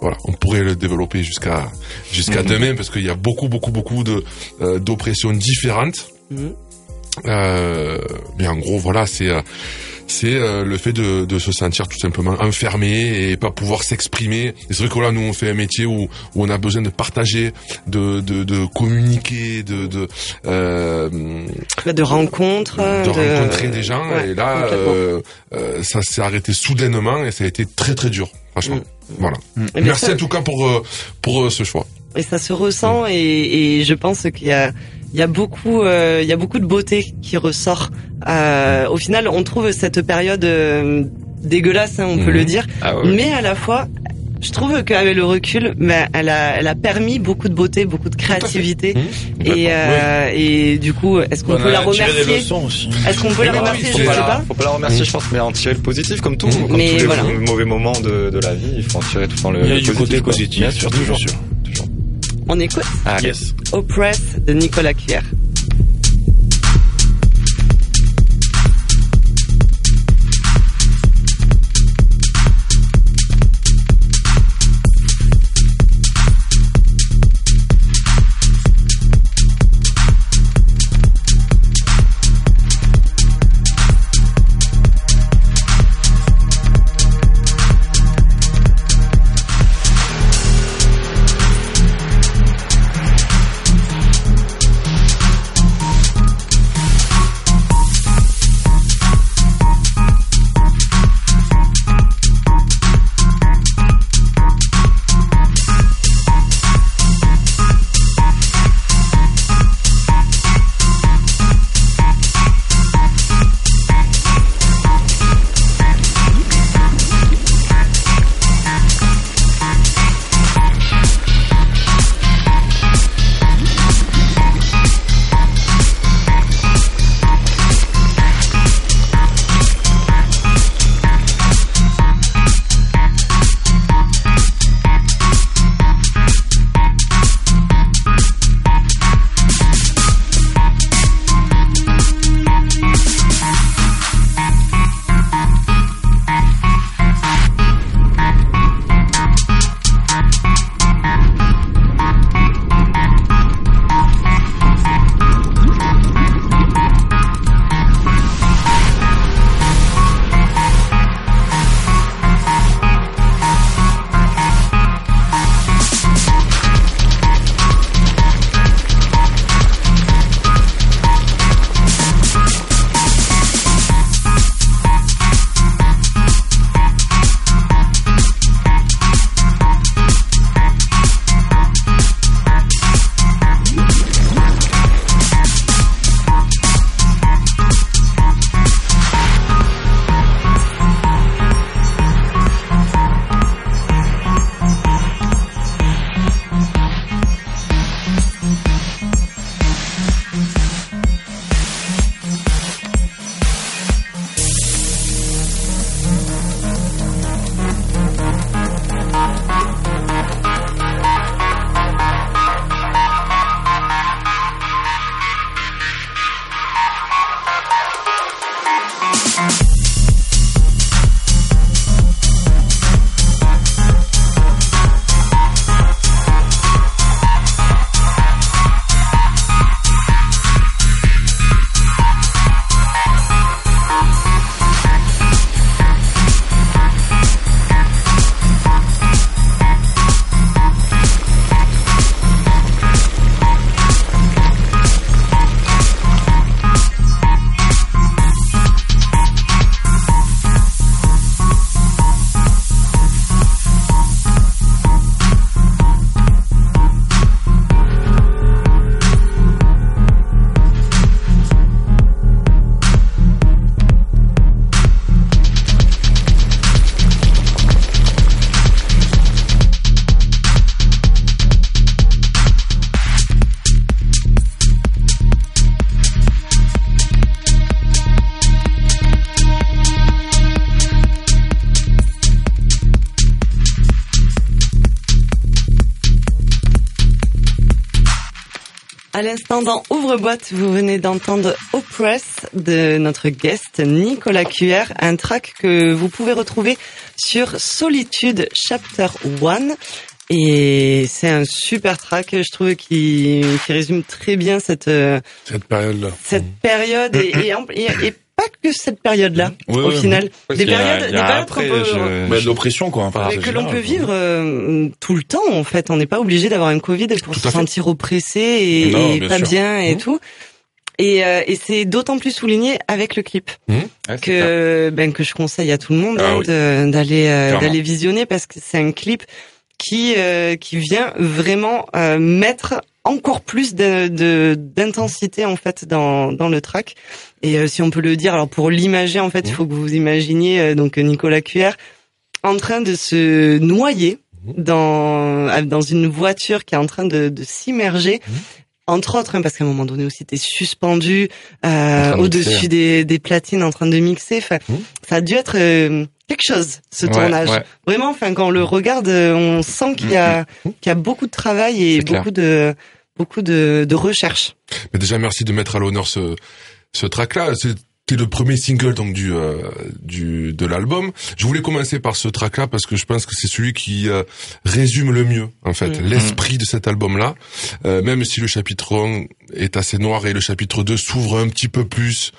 Speaker 5: voilà, on pourrait le développer jusqu'à jusqu'à
Speaker 6: Mhm.
Speaker 5: demain parce qu'il y a beaucoup beaucoup beaucoup de euh, d'oppressions différentes.
Speaker 3: Mhm.
Speaker 5: Euh, mais en gros, voilà, c'est euh, c'est euh, le fait de, de se sentir tout simplement enfermé et pas pouvoir s'exprimer. Et C'est vrai que là, nous, on fait un métier où, où on a besoin de partager, de, de, de communiquer, de de, euh,
Speaker 3: De rencontres.
Speaker 5: de rencontrer des gens.
Speaker 3: Ouais,
Speaker 5: et là, euh, euh, ça s'est arrêté soudainement et ça a été très très dur, franchement.
Speaker 3: Mm.
Speaker 5: Voilà.
Speaker 3: Bien,
Speaker 5: Merci
Speaker 3: ça-
Speaker 5: en tout cas pour pour ce choix.
Speaker 3: Et ça se ressent et, et je pense qu'il y a il y a beaucoup euh, il y a beaucoup de beauté qui ressort. Euh, au final, on trouve cette période euh, dégueulasse, hein, on peut
Speaker 5: Mhm.
Speaker 3: le dire,
Speaker 6: Ah ouais.
Speaker 3: mais à la fois, je trouve qu'avec le recul, ben, elle a elle a permis beaucoup de beauté, beaucoup de créativité
Speaker 5: Mhm.
Speaker 3: et euh, et du coup, est-ce qu'on
Speaker 4: On
Speaker 3: peut
Speaker 4: a
Speaker 3: la remercier. Est-ce qu'on peut la
Speaker 5: Oui,
Speaker 3: remercier
Speaker 5: oui,
Speaker 3: Je
Speaker 5: faut
Speaker 3: sais pas.
Speaker 6: faut pas la remercier, je pense, mais en tirer le positif, comme tout, comme
Speaker 3: Mais
Speaker 6: tous les
Speaker 3: voilà.
Speaker 6: mauvais moments de, de la vie, il faut en tirer tout le temps le,
Speaker 4: Il y a
Speaker 6: le
Speaker 4: du côté
Speaker 6: quoi.
Speaker 4: positif,
Speaker 6: Bien sûr,
Speaker 4: bien
Speaker 6: toujours.
Speaker 4: sûr.
Speaker 3: On écoute?
Speaker 6: Allez.
Speaker 4: Yes.
Speaker 3: Oppress de Nicolas Kier. Ouvre-boîte, vous venez d'entendre Oppress de notre guest Nicolas QR, un track que vous pouvez retrouver sur Solitude Chapter 1. Et c'est un super track, je trouve, qui, qui résume très bien cette, euh,
Speaker 4: Cette période-là.
Speaker 3: cette période et, et, que cette période-là, au final. Des périodes, des périodes qu'on peut-
Speaker 6: je-
Speaker 4: Bah, de l'oppression, quoi. Enfin,
Speaker 3: que l'on peut vivre euh, tout le temps en fait. On n'est pas obligé d'avoir un Covid pour
Speaker 5: Tout
Speaker 3: se sentir oppressé et,
Speaker 4: Non,
Speaker 3: et
Speaker 4: bien
Speaker 3: pas
Speaker 4: sûr.
Speaker 3: bien et
Speaker 5: Mmh.
Speaker 3: tout. Et, euh, et c'est d'autant plus souligné avec le clip
Speaker 6: clair.
Speaker 3: que ben que je conseille à tout le monde
Speaker 4: Ah
Speaker 3: hein, d'aller euh, d'aller visionner parce que c'est un clip qui euh, qui vient vraiment euh, mettre encore plus de de- d'intensité en fait dans dans le track et euh, si on peut le dire alors pour l'imager en fait il
Speaker 5: Mhm.
Speaker 3: faut que vous imaginiez euh, donc Nicolas QR en train de se noyer
Speaker 5: Mhm.
Speaker 3: dans euh, dans une voiture qui est en train de, de s'immerger
Speaker 5: Mhm.
Speaker 3: Entre autres hein, parce qu'à un moment donné aussi t'es suspendu euh, au-dessus des, des platines en train de mixer enfin
Speaker 5: Mhm.
Speaker 3: ça a dû être euh, quelque chose ce
Speaker 6: Ouais,
Speaker 3: tournage
Speaker 6: ouais.
Speaker 3: vraiment enfin quand on le regarde euh, on sent qu'il y a qu'il y a beaucoup de travail et
Speaker 6: clair.
Speaker 3: beaucoup de beaucoup de, de recherche
Speaker 5: Mais déjà, merci de mettre à l'honneur ce, ce track-là. C'était le premier single donc du euh, du de l'album. Je voulais commencer par ce track-là parce que je pense que c'est celui qui euh, résume le mieux en fait
Speaker 3: Mm.
Speaker 5: l'esprit de cet album-là. Euh, même si le chapitre 1 est assez noir et le chapitre 2 s'ouvre un petit peu plus.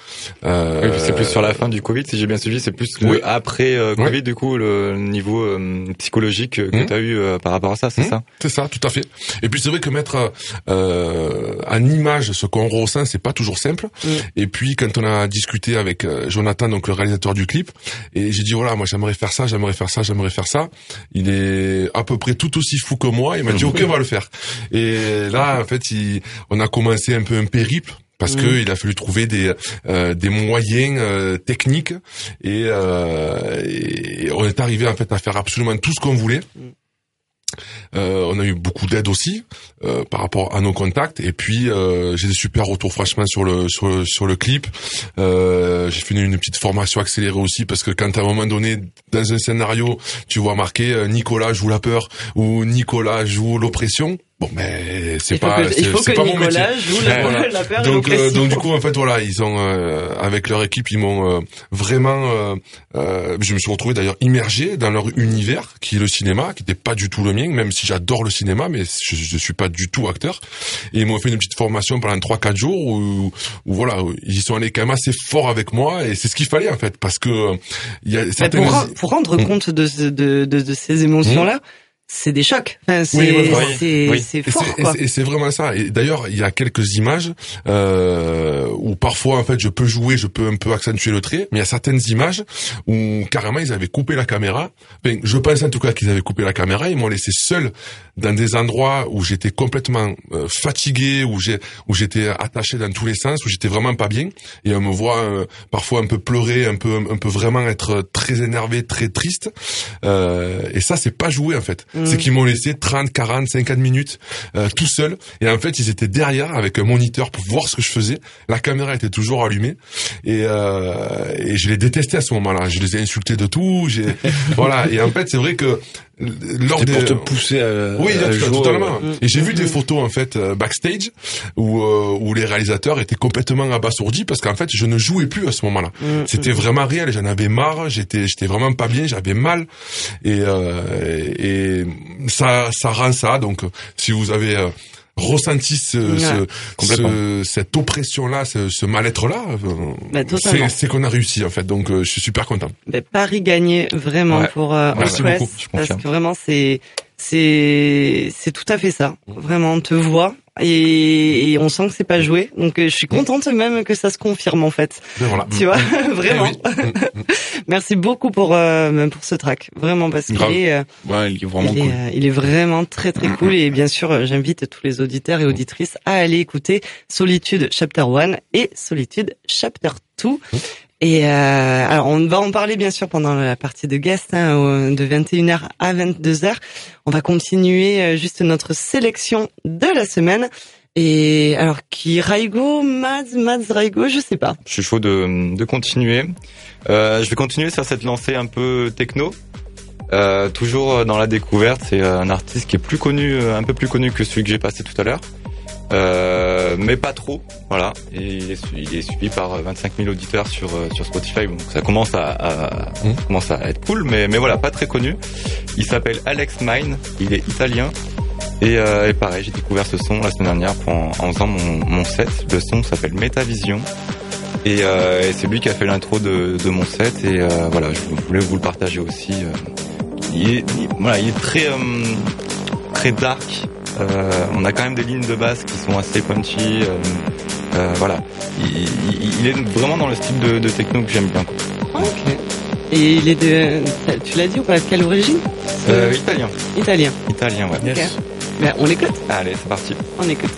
Speaker 5: Euh,
Speaker 6: Oui, c'est plus sur la fin du Covid, si j'ai bien suivi, c'est plus le
Speaker 5: Oui.
Speaker 6: après euh, Covid, du coup, le niveau euh, psychologique que
Speaker 5: Mhm.
Speaker 6: tu as eu euh, par rapport à ça, c'est
Speaker 5: Mhm.
Speaker 6: ça?
Speaker 5: C'est ça, tout à fait. Et puis c'est vrai que mettre euh, en image ce qu'on ressent, c'est pas toujours simple.
Speaker 3: Mm.
Speaker 5: Et puis quand on a discuté avec Jonathan, donc le réalisateur du clip, et j'ai dit voilà, moi j'aimerais faire ça, j'aimerais faire ça, j'aimerais faire ça. Il est à peu près tout aussi fou que moi. Il m'a dit ok, on va le faire. Et là, en fait, il, on a commencé un peu un périple. Parce
Speaker 3: Mm.
Speaker 5: que il a fallu trouver des euh, des moyens euh, techniques et, euh, et on est arrivé en fait à faire absolument tout ce qu'on voulait. Euh, on a eu beaucoup d'aide aussi par rapport à nos contacts et puis j'ai des super retours franchement sur le sur le, sur le clip. J'ai fait une, une petite formation accélérée aussi parce que quand à un moment donné dans un scénario tu vois marqué Nicolas joue la peur ou Nicolas joue l'oppression, bon mais c'est pas
Speaker 3: que, il faut que
Speaker 5: pas mon métier.
Speaker 3: Joue la,
Speaker 5: Voilà.
Speaker 3: la
Speaker 5: Donc, euh, donc du coup en fait voilà ils ont euh, avec leur équipe ils m'ont euh, vraiment euh, euh, je me suis retrouvé d'ailleurs immergé dans leur univers qui est le cinéma qui n'était pas du tout le mien même si j'adore le cinéma mais je, je suis pas du tout acteur et ils m'ont fait une petite formation pendant trois quatre jours où, où voilà où ils sont allés quand même assez fort avec moi et c'est ce qu'il fallait en fait parce que euh, il y a certaines
Speaker 3: pour, pour rendre
Speaker 5: Mm.
Speaker 3: compte de, de, de, de ces émotions-là, c'est des chocs. Enfin, c'est
Speaker 5: Oui, oui, oui.
Speaker 3: fort,
Speaker 5: c'est vraiment ça. Et d'ailleurs, il y a quelques images euh, où parfois, en fait, je peux jouer, je peux un peu accentuer le trait, mais il y a certaines images où carrément ils avaient coupé la caméra. Enfin, je pense en tout cas qu'ils avaient coupé la caméra. Ils m'ont laissé seul dans des endroits où j'étais complètement euh, fatigué, où j'ai où j'étais attaché dans tous les sens, où j'étais vraiment pas bien. Et on me voit euh, parfois un peu pleurer, un peu un peu vraiment être très énervé, très triste. Euh, et ça, c'est pas joué en fait. C'est qu'ils m'ont laissé 30, 40, 50 minutes euh, tout seul. Et en fait, ils étaient derrière avec un moniteur pour voir ce que je faisais. La caméra était toujours allumée. Et, euh, et je les détestais à ce moment-là. Je les ai insultés de tout. J'ai voilà. Et en fait, c'est vrai que lors
Speaker 4: C'était
Speaker 5: des
Speaker 4: pour te pousser à,
Speaker 5: oui,
Speaker 4: à jouer,
Speaker 5: totalement.
Speaker 3: Mm.
Speaker 5: Et j'ai vu des photos en fait euh, backstage où euh, où les réalisateurs étaient complètement abasourdis parce qu'en fait je ne jouais plus à ce moment-là.
Speaker 3: Mm,
Speaker 5: C'était vraiment réel. J'en avais marre. J'étais j'étais vraiment pas bien. J'avais mal et euh, et ça ça rend ça. Donc si vous avez euh, ressenti ce,
Speaker 3: Ouais,
Speaker 5: ce- cette oppression là, ce, ce mal-être là,
Speaker 3: Bah, totalement.
Speaker 5: c'est c'est qu'on a réussi en fait. Donc euh, je suis super content.
Speaker 3: Ben, Paris gagné vraiment
Speaker 6: Ouais.
Speaker 3: pour euh,
Speaker 5: Merci
Speaker 6: beaucoup, je
Speaker 3: parce que vraiment c'est c'est c'est tout à fait ça. Vraiment, on te voit et, et on sent que c'est pas joué. Donc euh, je suis contente même que ça se confirme en fait.
Speaker 5: Voilà.
Speaker 3: Tu vois,
Speaker 5: Eh
Speaker 3: vraiment.
Speaker 5: oui.
Speaker 3: Merci beaucoup pour euh, pour ce track, vraiment parce qu'il est euh,
Speaker 4: Ouais, il est vraiment
Speaker 3: il, est,
Speaker 4: cool.
Speaker 3: euh, il est vraiment très très cool et bien sûr j'invite tous les auditeurs et auditrices à aller écouter Solitude Chapter 1 et Solitude Chapter 2. Et euh, alors on va en parler bien sûr pendant la partie de guest hein, de 21h à 22h. On va continuer euh, juste notre sélection de la semaine. Et alors qui Raigo, Mads, Mads Raigo, je sais pas.
Speaker 6: Je suis chaud de, de continuer. Euh, je vais continuer sur cette lancée un peu techno. Euh, toujours dans la découverte, c'est un artiste qui est plus connu, euh, un peu plus connu que celui que j'ai passé tout à l'heure. Euh, mais pas trop, voilà. Et il est, il est suivi par 25 000 auditeurs sur euh, sur Spotify, donc ça commence à, à-
Speaker 5: Mhm.
Speaker 6: commence à être cool, mais mais voilà, pas très connu. Il s'appelle Alex Mine, il est italien. Et, euh, et pareil, j'ai découvert ce son la semaine dernière pour- en, en faisant mon, mon set. Le son s'appelle Metavision. Et, euh, et c'est lui qui a fait l'intro de, de mon set. Et euh, voilà, je voulais vous le partager aussi. euh. Il est, il- voilà, il est très, euh, très dark. Euh, on a quand même des lignes de basse qui sont assez punchy. euh, euh, voilà, il, il- il est vraiment dans le style de, de techno que j'aime bien. quoi.
Speaker 3: Ok. Et il est de, tu l'as dit ou pas, de quelle origine?
Speaker 6: Euh, italien,
Speaker 3: Italien.
Speaker 6: italien, ouais.
Speaker 3: Ok. Ben, on l'écoute,
Speaker 6: Allez, c'est parti.
Speaker 3: on écoute.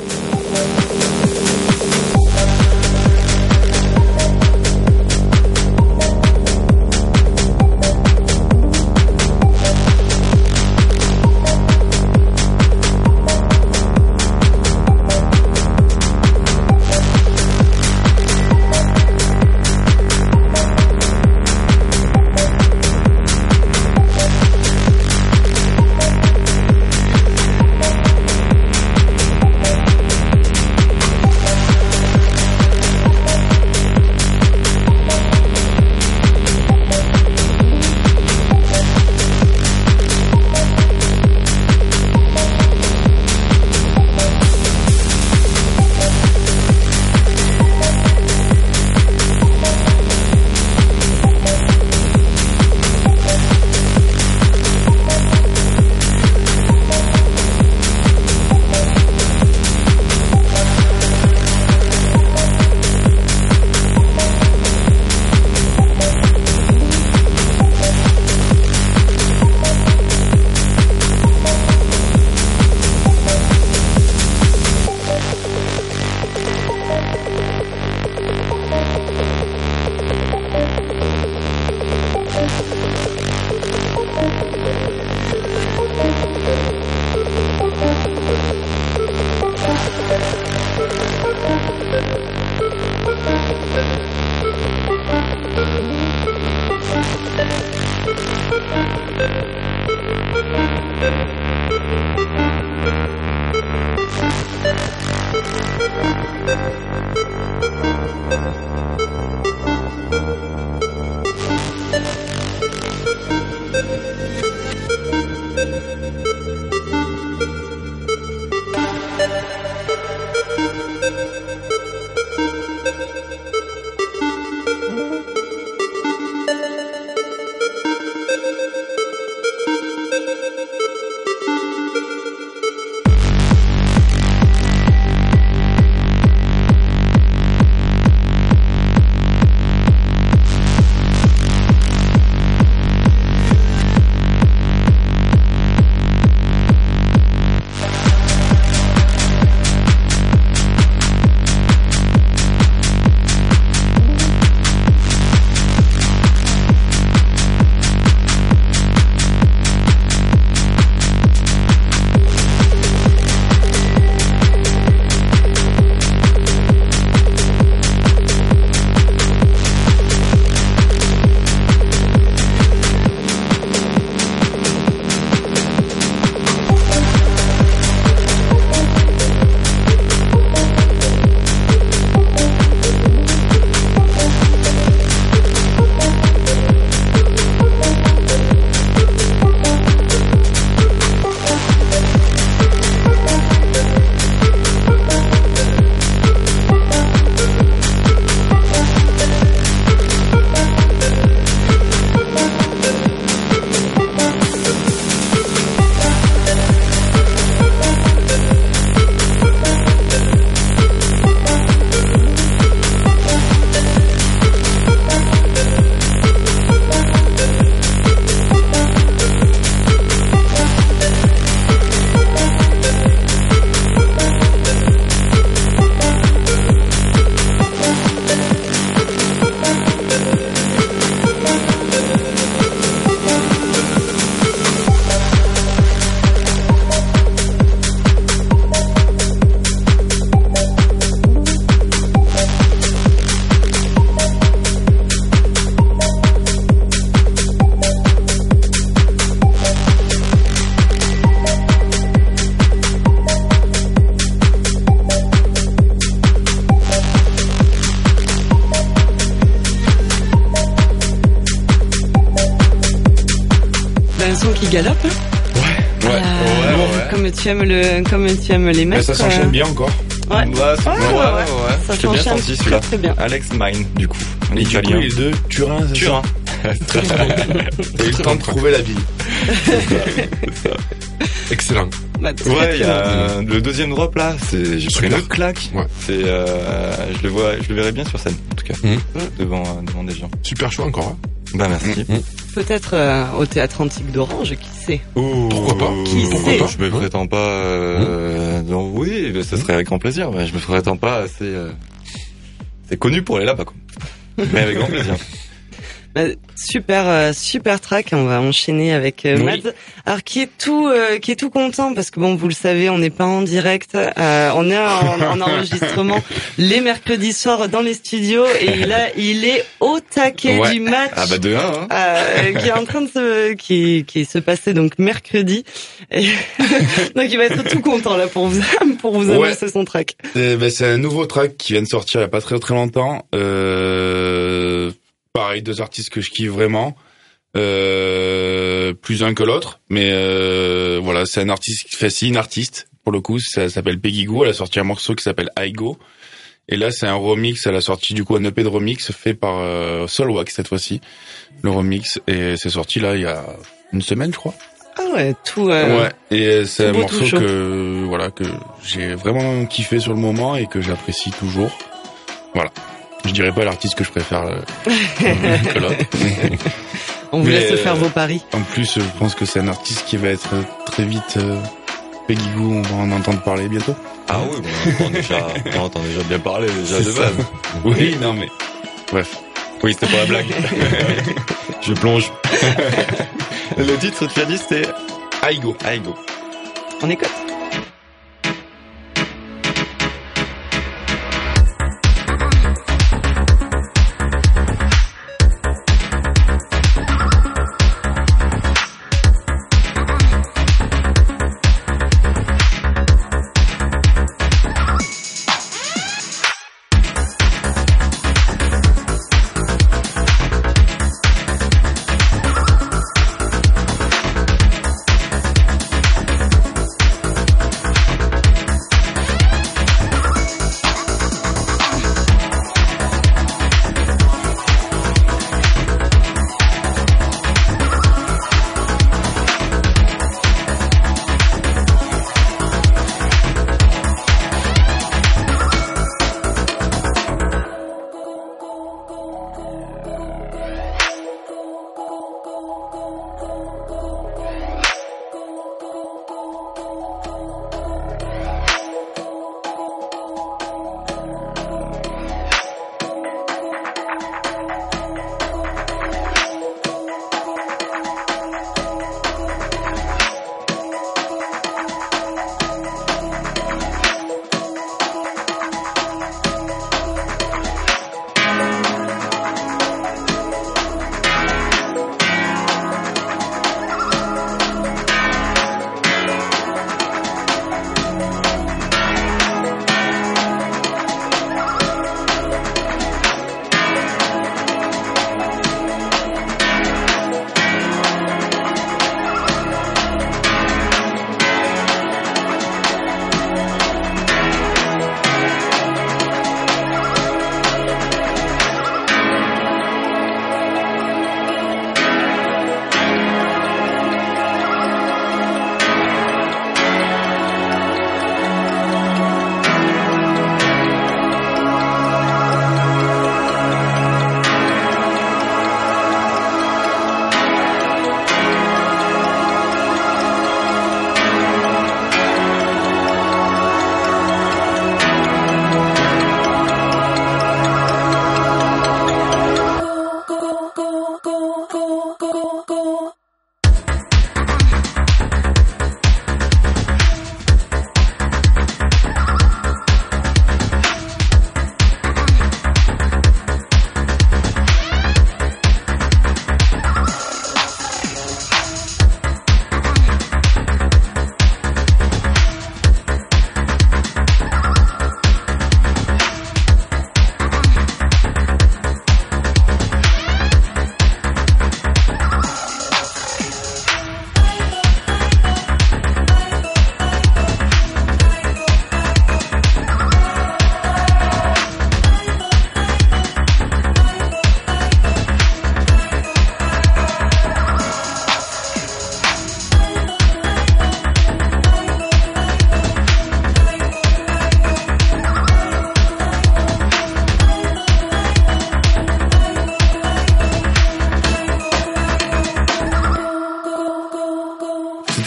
Speaker 3: Tu aimes le, comme tu aimes les
Speaker 4: Mais
Speaker 3: mecs.
Speaker 4: ça
Speaker 3: euh,
Speaker 4: s'enchaîne bien encore.
Speaker 3: Ouais.
Speaker 6: Ouais, c'est-
Speaker 3: Ouais,
Speaker 6: ouais,
Speaker 3: ouais. Ça
Speaker 6: Je t'ai bien
Speaker 3: s'enchaîne
Speaker 6: senti
Speaker 3: très
Speaker 6: celui-là.
Speaker 3: très bien.
Speaker 6: Alex Mine, du coup. En
Speaker 4: Et du coup, les deux, Turin, c'est
Speaker 6: Turin.
Speaker 4: ça T'as eu le temps de trouver la ville.
Speaker 5: Excellent.
Speaker 3: Bah, très,
Speaker 6: Ouais,
Speaker 3: très
Speaker 6: il y a le deuxième drop là, c'est j'ai pris
Speaker 5: Super.
Speaker 6: une claque.
Speaker 5: Ouais.
Speaker 6: C'est euh, je le vois, je le verrai bien sur scène en tout cas,
Speaker 5: Mhm.
Speaker 6: devant euh, devant des gens.
Speaker 5: Super choix encore. hein.
Speaker 6: Bah merci.
Speaker 3: Peut-être euh, au théâtre antique d'Orange, qui sait?
Speaker 5: Pourquoi pas
Speaker 3: Qui
Speaker 5: Pourquoi pas
Speaker 6: Je me prétends pas. Euh, non, oui, mais ce serait avec grand plaisir. Mais je me prétends pas assez. Euh, c'est connu pour aller là-bas quoi. Mais avec grand plaisir.
Speaker 3: Bah, super, euh, super track. On va enchaîner avec euh,
Speaker 4: Oui.
Speaker 3: Mads. Alors qui est tout, euh, qui est tout content parce que bon, vous le savez, on n'est pas en direct. euh, on est en, en enregistrement les mercredis soirs dans les studios et là, il est au taquet
Speaker 4: Ouais.
Speaker 3: du match.
Speaker 6: Ah bah de 1 hein.
Speaker 3: euh, qui est en train de se qui qui se passer donc mercredi Et donc il va être tout content là pour vous pour vous
Speaker 4: Ouais.
Speaker 3: annoncer son track
Speaker 4: C'est ben, c'est un nouveau track qui vient de sortir il y a pas très très longtemps. Euh, pareil, deux artistes que je kiffe vraiment. Euh, plus un que l'autre, mais euh, voilà, c'est un artiste qui fait c'est une artiste pour le coup, ça s'appelle Peggy Goo, elle a sorti un morceau qui s'appelle I Go. Et là, c'est un remix, elle a sorti du coup un EP de remix fait par euh, Solwax cette fois-ci, le remix et c'est sorti là il y a une semaine, je crois.
Speaker 3: ah ouais tout euh,
Speaker 4: Ouais, et c'est un
Speaker 3: beau,
Speaker 4: morceau que voilà que j'ai vraiment kiffé sur le moment et que j'apprécie toujours. Voilà. Je dirais pas l'artiste que je préfère euh, que l'autre.
Speaker 3: on vous
Speaker 4: Mais,
Speaker 3: laisse
Speaker 4: euh,
Speaker 3: faire vos paris
Speaker 4: En plus, je pense que c'est un artiste qui va être très vite euh, Peggy Goo, on va en entendre parler bientôt.
Speaker 6: Ah oui, bon, on entend déjà, on entend déjà bien parler déjà de
Speaker 4: C'est
Speaker 6: base.
Speaker 4: Oui, non mais bref.
Speaker 6: Oui, c'était pas la blague. je plonge. Le titre, tu as dit, c'était
Speaker 4: Aigo.
Speaker 6: Aigo.
Speaker 3: on écoute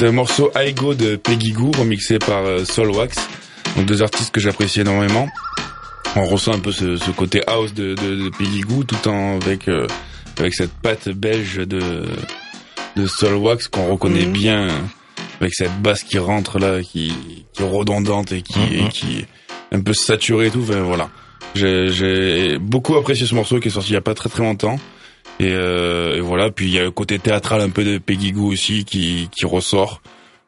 Speaker 4: C'est un morceau I Go de Peggy Goo remixé par euh, Solwax, donc deux artistes que j'apprécie énormément. On ressent un peu ce, ce côté house de, de, de Peggy Goo tout en avec euh, avec cette patte belge de de Solwax qu'on reconnaît
Speaker 6: Mhm.
Speaker 4: bien avec cette basse qui rentre là, qui, qui est redondante et qui,
Speaker 6: Mhm.
Speaker 4: et qui est un peu saturée et tout. Enfin, voilà. J'ai, j'ai beaucoup apprécié ce morceau qui est sorti il y a pas très très longtemps. Et, euh, et voilà. Puis il y a le côté théâtral un peu de Peggy Goo aussi qui, qui ressort.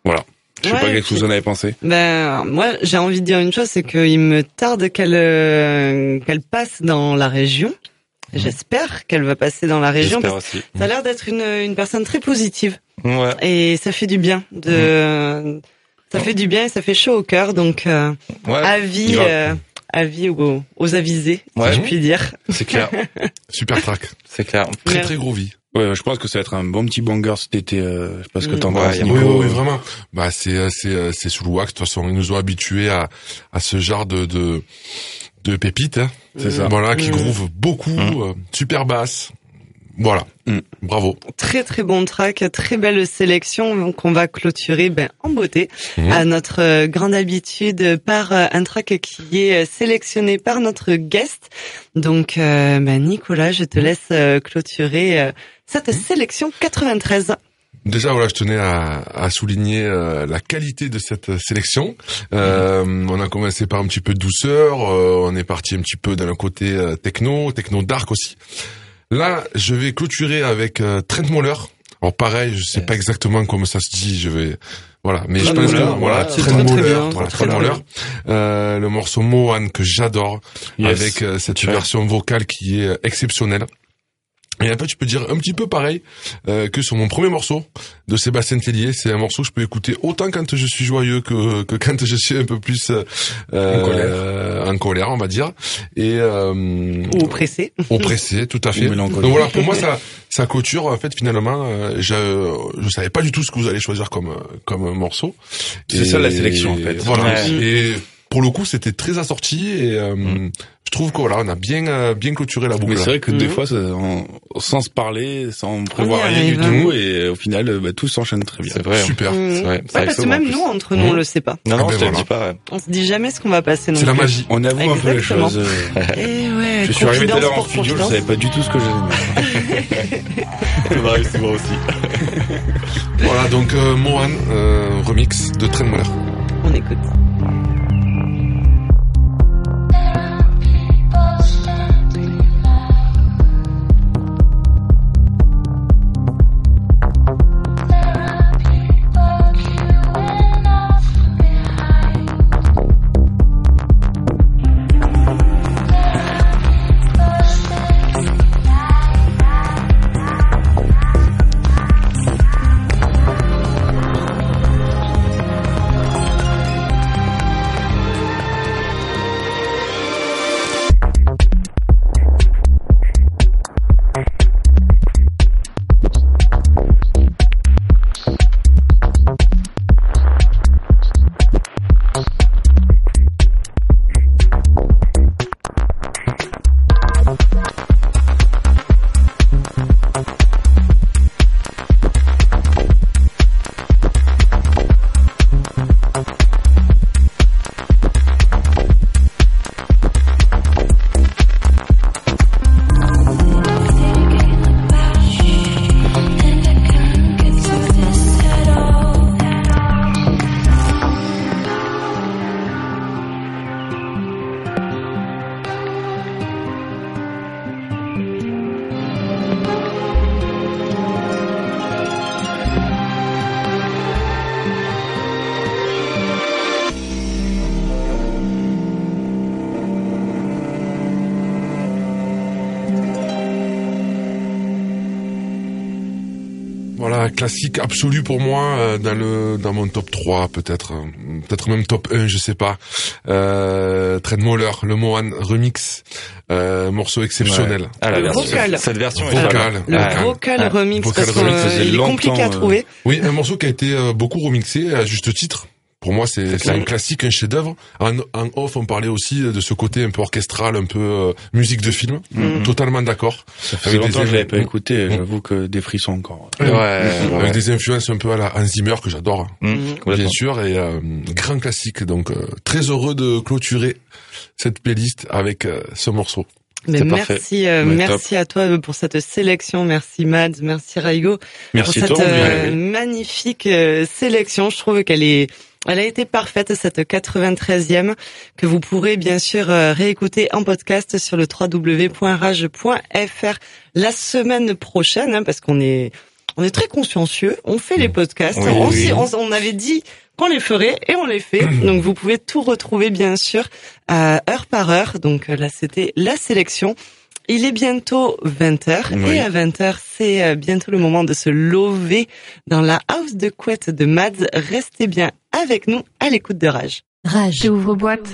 Speaker 4: Voilà. Je sais
Speaker 3: Ouais,
Speaker 4: pas qu'est-ce que vous en avez pensé.
Speaker 3: Ben moi j'ai envie de dire une chose, c'est qu'il me tarde qu'elle euh, qu'elle passe dans la région. J'espère qu'elle va passer dans la région.
Speaker 6: J'espère
Speaker 3: Parce
Speaker 6: aussi.
Speaker 3: ça a l'air d'être une, une personne très positive
Speaker 6: Ouais.
Speaker 3: et ça fait du bien. De ça fait du bien et ça fait chaud au cœur. Donc euh,
Speaker 6: Ouais.
Speaker 3: avis euh, avis aux, aux avisés,
Speaker 6: Ouais.
Speaker 3: si je puis dire.
Speaker 6: C'est clair.
Speaker 5: Super track.
Speaker 6: C'est clair.
Speaker 5: Très très gros vie.
Speaker 4: Ouais, je pense que ça va être un bon petit banger cet été. Euh, je sais pas ce que
Speaker 3: Mm.
Speaker 4: t'en penses.
Speaker 6: y a
Speaker 5: Oui,
Speaker 4: Nico.
Speaker 5: oui, oui, vraiment. Bah, c'est, euh, c'est, euh, c'est sous le wax. De toute façon, ils nous ont habitués à, à ce genre de, de, de pépites, hein.
Speaker 4: C'est ça.
Speaker 5: Voilà, qui
Speaker 3: Mm.
Speaker 5: groove beaucoup,
Speaker 6: Mm.
Speaker 5: euh, super basse. Voilà.
Speaker 4: Mm.
Speaker 5: Bravo.
Speaker 3: Très très bon track, très belle sélection qu'on va clôturer ben, en beauté
Speaker 5: Mhm.
Speaker 3: à notre euh, grande habitude par euh, un track qui est euh, sélectionné par notre guest. Donc euh, ben, Nicolas, je te laisse clôturer cette sélection 93.
Speaker 5: Déjà, voilà, je tenais à, à souligner euh, la qualité de cette sélection. Euh, On a commencé par un petit peu de douceur, on est parti un petit peu le côté techno, techno dark aussi. Là, je vais clôturer avec euh, Trent Moller. Alors pareil, je sais pas exactement comment ça se dit, je vais voilà, mais je pense que voilà, Trent
Speaker 3: très
Speaker 5: Moller,
Speaker 3: bien,
Speaker 5: voilà,
Speaker 3: très,
Speaker 5: Trent
Speaker 3: très
Speaker 5: Moller.
Speaker 3: bien.
Speaker 5: Euh, le morceau Mohan que j'adore
Speaker 4: Yes.
Speaker 5: avec euh, cette version vocale qui est euh, exceptionnelle. Et un peu, tu peux dire un petit peu pareil euh, que sur mon premier morceau de Sébastien Tellier. C'est un morceau que je peux écouter autant quand je suis joyeux que, que quand je suis un peu plus euh,
Speaker 4: En colère.
Speaker 5: euh, en colère, on va dire. Et euh,
Speaker 3: Ou pressé.
Speaker 5: oppressé, tout à fait. Donc voilà, pour moi, ça, ça clôture. En fait, finalement, euh, je, je savais pas du tout ce que vous allez choisir comme comme morceau.
Speaker 4: C'est ça, la sélection, en fait.
Speaker 5: Voilà.
Speaker 6: Ouais.
Speaker 5: Et pour le coup, c'était très assorti et euh,
Speaker 6: Mm.
Speaker 5: je trouve que voilà, on a bien euh, bien clôturé la boucle.
Speaker 4: Mais c'est vrai que des
Speaker 3: Mhm.
Speaker 4: fois, ça, on- sans se parler, sans prévoir rien du
Speaker 3: hein.
Speaker 4: tout, et au final, euh, bah, tout s'enchaîne très bien.
Speaker 6: C'est vrai. hein.
Speaker 5: Super.
Speaker 3: Mhm.
Speaker 6: C'est vrai.
Speaker 3: Ouais,
Speaker 6: C'est
Speaker 3: parce que même nous, entre nous,
Speaker 5: Mhm.
Speaker 3: on le sait pas.
Speaker 6: Non, non,
Speaker 5: Ah ben
Speaker 6: je te le
Speaker 5: voilà.
Speaker 6: dis pas. ouais.
Speaker 3: On se dit jamais ce qu'on va passer. non
Speaker 5: C'est la magie.
Speaker 4: On avoue un peu les choses. euh.
Speaker 3: Eh ouais,
Speaker 4: Je suis arrivé tout à l'heure en studio, je
Speaker 3: confidence.
Speaker 4: savais pas du tout ce que.
Speaker 6: Ça m'arrive souvent aussi.
Speaker 5: Voilà, donc euh, Mohan euh, remix de Moller.
Speaker 3: On écoute.
Speaker 5: Classique absolu pour moi euh, dans le dans mon top 3 peut-être euh, peut-être même top 1, je sais pas. Euh Trent Moller, le Mohan remix, euh, morceau exceptionnel.
Speaker 6: Ah, la
Speaker 3: Le
Speaker 6: version.
Speaker 3: vocal.
Speaker 6: Cette version est
Speaker 5: Vocal.
Speaker 6: folle.
Speaker 3: Le
Speaker 5: Vocal.
Speaker 3: vocal
Speaker 6: Ah,
Speaker 3: remix,
Speaker 5: vocal
Speaker 3: parce
Speaker 5: remix,
Speaker 3: est compliqué à
Speaker 4: euh,
Speaker 3: trouver.
Speaker 5: Oui, un morceau qui a été euh, beaucoup remixé à juste titre Pour moi, c'est un classique, un chef-d'œuvre. En, en off, on parlait aussi de ce côté un peu orchestral, un peu euh, musique de film.
Speaker 6: Mhm.
Speaker 5: Totalement d'accord.
Speaker 4: Ça fait longtemps que je l'avais pas
Speaker 5: Mm.
Speaker 4: écouté.
Speaker 5: Mm.
Speaker 4: J'avoue que des frissons encore.
Speaker 6: Ouais,
Speaker 5: Avec
Speaker 6: ouais.
Speaker 5: des influences un peu à la Hans Zimmer que j'adore.
Speaker 6: Mmh,
Speaker 5: bien sûr, et euh, grand classique. Donc euh, très heureux de clôturer cette playlist avec euh, ce morceau.
Speaker 3: Mais merci, euh, merci à toi euh, pour cette sélection. Merci Mads, merci Raigo
Speaker 4: Merci
Speaker 3: pour
Speaker 4: toi.
Speaker 3: cette euh, magnifique euh, sélection. Je trouve qu'elle est, elle a été parfaite cette 93e que vous pourrez bien sûr euh, réécouter en podcast sur le www.rage.fr la semaine prochaine, hein, parce qu'on est, on est très consciencieux. On fait les podcasts.
Speaker 6: Oui,
Speaker 3: on,
Speaker 6: oui.
Speaker 3: s'y- on- on avait dit qu'on les ferait et on les fait. Donc vous pouvez tout retrouver bien sûr euh, heure par heure. Donc euh, là c'était la sélection. Il est bientôt 20h
Speaker 4: Oui.
Speaker 3: et à 20h c'est euh, bientôt le moment de se lever dans la house de couette de Mads. Restez bien avec nous à l'écoute de Rage.
Speaker 1: Rage.
Speaker 2: J'ouvre boîte.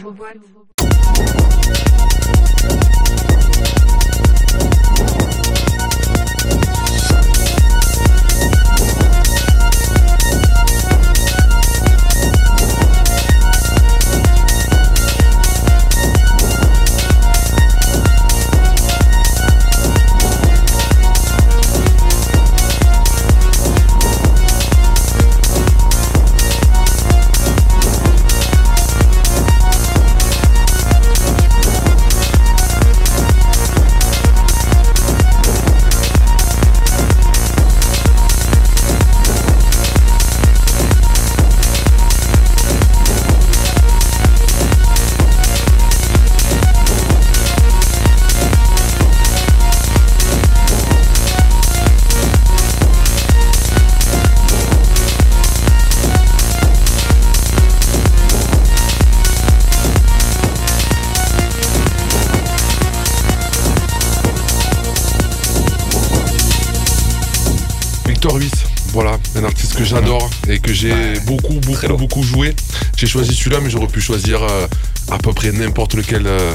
Speaker 5: Beaucoup, beaucoup,
Speaker 6: très lourd.
Speaker 5: beaucoup joué. J'ai choisi celui-là, mais j'aurais pu choisir euh, à peu près n'importe lequel euh,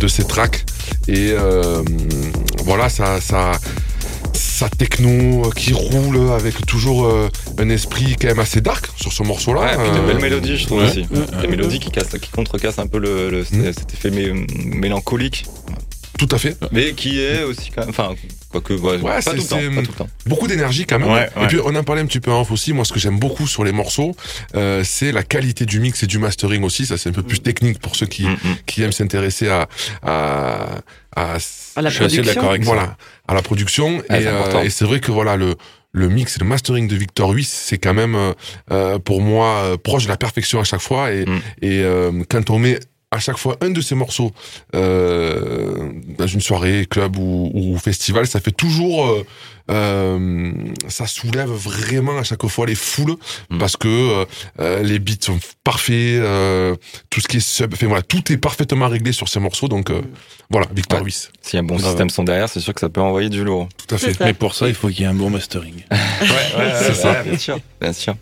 Speaker 5: de ses tracks. Et euh, voilà, ça, ça, sa techno qui roule avec toujours euh, un esprit quand même assez dark sur ce morceau-là.
Speaker 6: Ouais, puis de
Speaker 5: Euh,
Speaker 6: belles mélodies, je trouve
Speaker 5: ouais.
Speaker 6: aussi.
Speaker 4: Ouais,
Speaker 6: Des mélodies qui, cassent, qui contrecassent un peu le, le-
Speaker 5: Mm.
Speaker 6: cet effet mé- mélancolique,
Speaker 5: Tout à fait.
Speaker 6: mais qui est aussi quand même. Enfin, quoique, ouais, pas,
Speaker 5: c'est-
Speaker 6: tout le temps,
Speaker 5: c'est-
Speaker 6: pas tout le temps.
Speaker 5: Beaucoup d'énergie quand même.
Speaker 6: Ouais,
Speaker 5: Et puis on en parlait un petit peu en off aussi. Moi, ce que j'aime beaucoup sur les morceaux, euh, c'est la qualité du mix et du mastering aussi. Ça, c'est un peu plus technique pour ceux qui,
Speaker 6: Mm, mm.
Speaker 5: qui aiment s'intéresser à, à, à,
Speaker 3: À la production.
Speaker 5: voilà, à la production.
Speaker 6: Ah,
Speaker 5: et
Speaker 6: c'est
Speaker 5: euh, et c'est vrai que voilà le le mix et le mastering de Victor Huis, c'est quand même euh, euh, pour moi euh, proche de la perfection à chaque fois. Et,
Speaker 6: Mm.
Speaker 5: et euh, quand on met à chaque fois un de ces morceaux euh, dans une soirée, club ou, ou festival, ça fait toujours, euh, euh, ça soulève vraiment à chaque fois les foules
Speaker 6: Mm.
Speaker 5: parce que euh, les beats sont parfaits, euh, tout ce qui est sub, enfin voilà, tout est parfaitement réglé sur ces morceaux. Donc euh, voilà, Victor
Speaker 6: Ouais.
Speaker 5: Huis,
Speaker 6: S'il y a un bon système son derrière, c'est sûr que ça peut envoyer du lourd.
Speaker 5: tout à fait.
Speaker 4: Mais pour ça, il faut qu'il y ait un bon mastering.
Speaker 6: Ouais, ouais,
Speaker 5: C'est ça.
Speaker 6: bien sûr, bien sûr.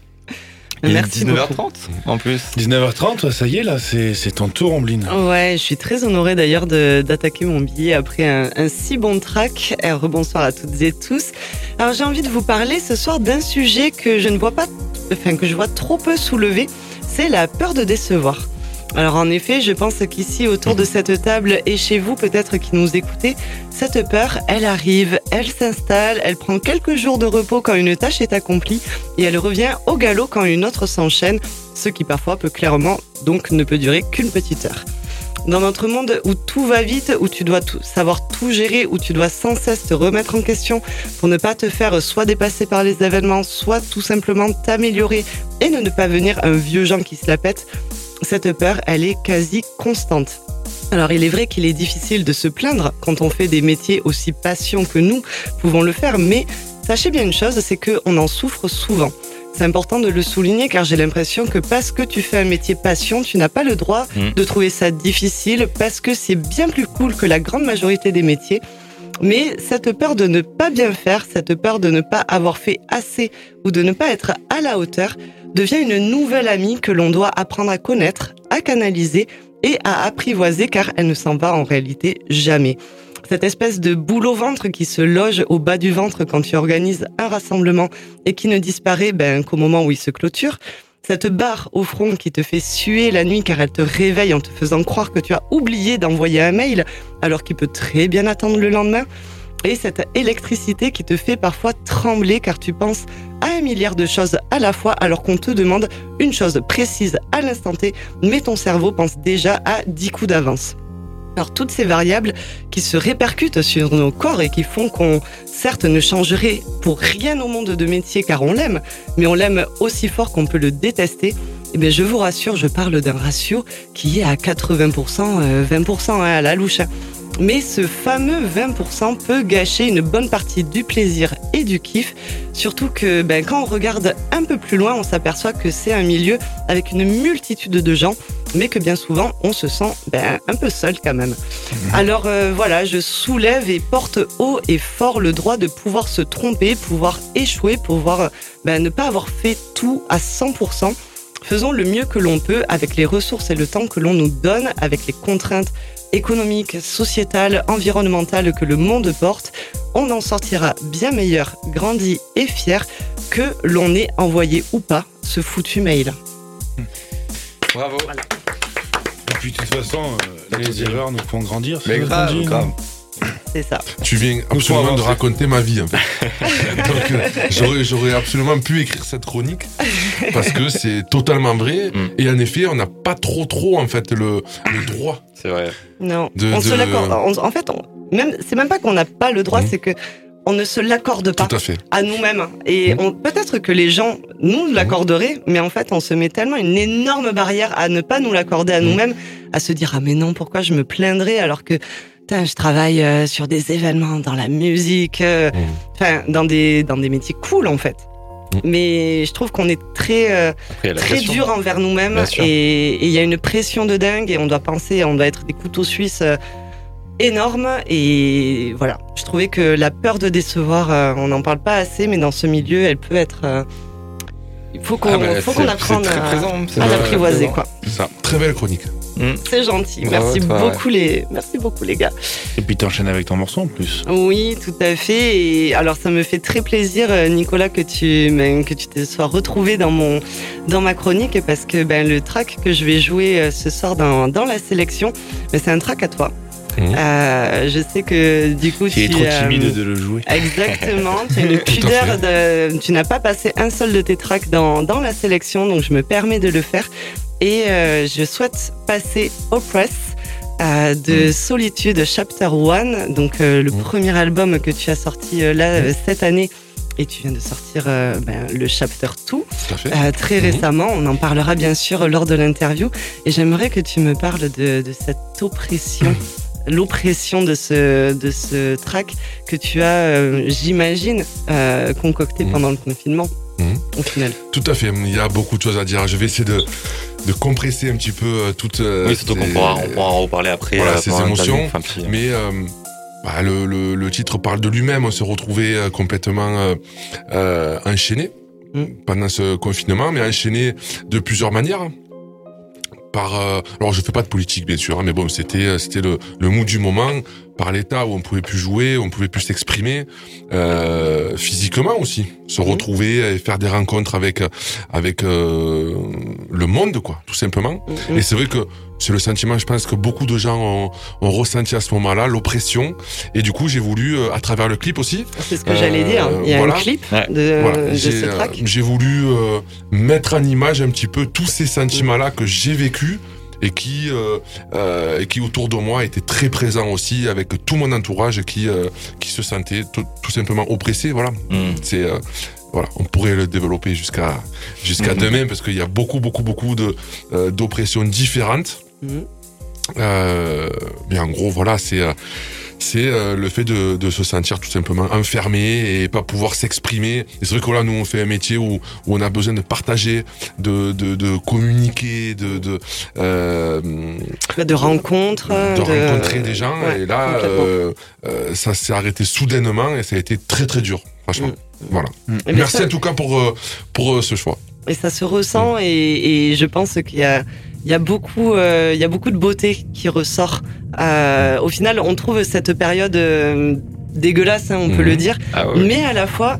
Speaker 3: Merci
Speaker 6: 19h30 en plus.
Speaker 4: 19h30, ça y est, là, c'est ton tour, Ombline.
Speaker 3: Ouais, je suis très honorée d'ailleurs d'attaquer mon billet après un, un si bon track. Et rebonsoir à toutes et tous. Alors j'ai envie de vous parler ce soir d'un sujet que je ne vois pas, enfin que je vois trop peu soulevé, c'est la peur de décevoir. Alors en effet, je pense qu'ici autour de cette table et chez vous peut-être qui nous écoutez, cette peur, elle arrive, elle s'installe, elle prend quelques jours de repos quand une tâche est accomplie et elle revient au galop quand une autre s'enchaîne, ce qui parfois peut clairement donc ne peut durer qu'une petite heure. Dans notre monde où tout va vite, où tu dois tout- savoir tout gérer, où tu dois sans cesse te remettre en question pour ne pas te faire soit dépasser par les événements, soit tout simplement t'améliorer et ne, pas venir un vieux Jean qui se la pète, cette peur, elle est quasi constante. Alors il est vrai qu'il est difficile de se plaindre quand on fait des métiers aussi passion que nous pouvons le faire, mais sachez bien une chose, c'est qu'on en souffre souvent. C'est important de le souligner car j'ai l'impression que parce que tu fais un métier passion, tu n'as pas le droit
Speaker 6: Mm.
Speaker 3: de trouver ça difficile parce que c'est bien plus cool que la grande majorité des métiers. Mais cette peur de ne pas bien faire, cette peur de ne pas avoir fait assez ou de ne pas être à la hauteur devient une nouvelle amie que l'on doit apprendre à connaître, à canaliser et à apprivoiser car elle ne s'en va en réalité jamais. Cette espèce de boule au ventre qui se loge au bas du ventre quand tu organises un rassemblement et qui ne disparaît ben, qu'au moment où il se clôture, Cette barre au front qui te fait suer la nuit car elle te réveille en te faisant croire que tu as oublié d'envoyer un mail alors qu'il peut très bien attendre le lendemain. Et cette électricité qui te fait parfois trembler car tu penses à un milliard de choses à la fois alors qu'on te demande une chose précise à l'instant T, mais ton cerveau pense déjà à 10 coups d'avance. Alors toutes ces variables qui se répercutent sur nos corps et qui font qu'on, certes, ne changerait pour rien au monde de métier car on l'aime, mais on l'aime aussi fort qu'on peut le détester, eh bien je vous rassure, je parle d'un ratio qui est à 80%, 20% hein, à la louche. Mais ce fameux 20% peut gâcher une bonne partie du plaisir et du kiff, surtout que ben, quand on regarde un peu plus loin, on s'aperçoit que c'est un milieu avec une multitude de gens, mais que bien souvent on se sent ben, un peu seul quand même. Alors euh, voilà, je soulève et porte haut et fort le droit de pouvoir se tromper, pouvoir échouer, pouvoir ben, ne pas avoir fait tout à 100%. Faisons le mieux que l'on peut avec les ressources et le temps que l'on nous donne, avec les contraintes économiques, sociétales, environnementales que le monde porte. On en sortira bien meilleur, grandi et fier que l'on ait envoyé ou pas ce foutu mail.
Speaker 6: Bravo.
Speaker 4: Et puis de toute façon, euh, les erreurs nous font grandir.
Speaker 6: Mais grave, grave.
Speaker 3: C'est ça.
Speaker 5: Tu viens absolument de raconter ma vie en fait. Donc euh, j'aurais, absolument pu écrire cette chronique parce que c'est totalement vrai
Speaker 6: Mm.
Speaker 5: et en effet on n'a pas trop trop en fait le, le droit.
Speaker 6: C'est vrai.
Speaker 3: Non,
Speaker 5: De-
Speaker 3: on
Speaker 5: de-
Speaker 3: se on- En fait, on- même c'est même pas qu'on n'a pas le droit,
Speaker 5: Mhm.
Speaker 3: c'est que on ne se l'accorde pas
Speaker 5: Tout à
Speaker 3: nous-mêmes. Et on- peut-être que les gens nous l'accorderaient, mais en fait, on se met tellement une énorme barrière à ne pas nous l'accorder à nous-mêmes, à se dire ah mais non, pourquoi je me plaindrais alors que je travaille euh, sur des événements dans la musique, euh, enfin dans des dans des métiers cool en fait.
Speaker 5: Mhm.
Speaker 3: Mais je trouve qu'on est très euh,
Speaker 6: Après,
Speaker 3: très
Speaker 6: pression.
Speaker 3: dur envers nous-mêmes et il y a une pression de dingue et on doit penser, on doit être des couteaux suisses euh, énormes et voilà. Je trouvais que la peur de décevoir, euh, on n'en parle pas assez, mais dans ce milieu, elle peut être. euh, il faut qu'on
Speaker 6: Ah, bah,
Speaker 3: qu'on apprenne à, à l'apprivoiser
Speaker 6: présent.
Speaker 3: quoi.
Speaker 4: Ça.
Speaker 5: Très belle chronique.
Speaker 3: C'est gentil.
Speaker 6: Bravo
Speaker 3: merci
Speaker 6: toi,
Speaker 3: beaucoup les merci beaucoup les gars.
Speaker 4: Et puis t'enchaînes avec ton morceau en plus.
Speaker 3: Oui, tout à fait. Et alors, ça me fait très plaisir, euh, Nicolas, que tu ben, que tu te sois retrouvé dans mon dans ma chronique parce que ben le track que je vais jouer euh, ce soir dans dans la sélection, ben, c'est un track à toi.
Speaker 5: Mhm.
Speaker 3: Euh, je sais que du coup
Speaker 4: Tu es trop
Speaker 3: euh,
Speaker 4: timide de le jouer.
Speaker 3: Exactement, tu as une
Speaker 5: Tout à
Speaker 3: pudeur de, tu n'as pas passé un seul de tes tracks dans, dans la sélection, donc je me permets de le faire. Et euh, je souhaite passer Oppress euh, de Solitude Chapter 1, donc euh, le
Speaker 5: Mm.
Speaker 3: premier album que tu as sorti euh, là euh, cette année. Et tu viens de sortir ben, le Chapter 2
Speaker 5: Tout à fait.
Speaker 3: euh, très
Speaker 5: Mhm.
Speaker 3: récemment. On en parlera bien sûr lors de l'interview. Et j'aimerais que tu me parles de, de cette oppression, l'oppression de ce, de ce track que tu as, euh, j'imagine, euh, concocté pendant le confinement, Au final.
Speaker 5: Tout à fait. Il y a beaucoup de choses à dire. Je vais essayer de, de compresser un petit peu euh, toutes. euh,
Speaker 6: Oui, surtout qu'on pourra, on pourra en reparler après.
Speaker 5: Voilà,
Speaker 6: euh,
Speaker 5: ces émotions.
Speaker 6: Enfin, puis,
Speaker 5: Mais euh, bah, le, le, le titre parle de lui-même. On s'est retrouvé euh, complètement euh, euh, enchaîné
Speaker 3: Mm.
Speaker 5: pendant ce confinement, mais enchaîné de plusieurs manières. Par, euh, alors je fais pas de politique bien sûr, hein, mais bon c'était c'était le, le mood du moment par l'état où on pouvait plus jouer, on pouvait plus s'exprimer euh, physiquement aussi, se
Speaker 3: Mhm.
Speaker 5: retrouver et faire des rencontres avec avec euh, le monde quoi, tout simplement.
Speaker 3: Mhm.
Speaker 5: Et c'est vrai que c'est le sentiment, je pense que beaucoup de gens ont, ont ressenti à ce moment-là, l'oppression. Et du coup, j'ai voulu, euh, à travers le clip aussi,
Speaker 3: C'est ce que
Speaker 5: Euh,
Speaker 3: j'allais dire. Il y a
Speaker 5: voilà.
Speaker 3: un clip
Speaker 6: Ouais.
Speaker 3: de,
Speaker 5: voilà,
Speaker 3: Euh, de
Speaker 5: j'ai
Speaker 3: ce
Speaker 5: euh,
Speaker 3: track.
Speaker 5: j'ai voulu euh, mettre en image un petit peu tous ces sentiments-là que j'ai vécus et qui, euh, euh, et qui autour de moi étaient très présents aussi avec tout mon entourage qui, euh, qui se sentait tout, tout simplement oppressé. Voilà,
Speaker 6: hmm.
Speaker 5: c'est euh, voilà, on pourrait le développer jusqu'à jusqu'à
Speaker 6: Mhm.
Speaker 5: demain parce qu'il y a beaucoup beaucoup beaucoup de euh, d'oppressions différentes. Euh, mais en gros, voilà, c'est euh, c'est euh, le fait de, de se sentir tout simplement enfermé et pas pouvoir s'exprimer. Et c'est vrai que là, nous, on fait un métier où, où on a besoin de partager, de, de, de communiquer, de de, euh,
Speaker 3: De rencontres.
Speaker 5: de rencontrer des gens.
Speaker 3: ouais,
Speaker 5: et là, euh, euh, ça s'est arrêté soudainement et ça a été très très dur, franchement.
Speaker 3: Mm.
Speaker 5: Voilà.
Speaker 3: Bien,
Speaker 5: Merci
Speaker 3: ça-
Speaker 5: en tout cas pour pour ce choix.
Speaker 3: Et ça se ressent et, et je pense qu'il y a, il y a beaucoup, euh, il y a beaucoup de beauté qui ressort. Euh, au final, on trouve cette période euh, dégueulasse, hein, on peut
Speaker 5: Mhm.
Speaker 3: le dire,
Speaker 6: Ah ouais.
Speaker 3: mais à la fois,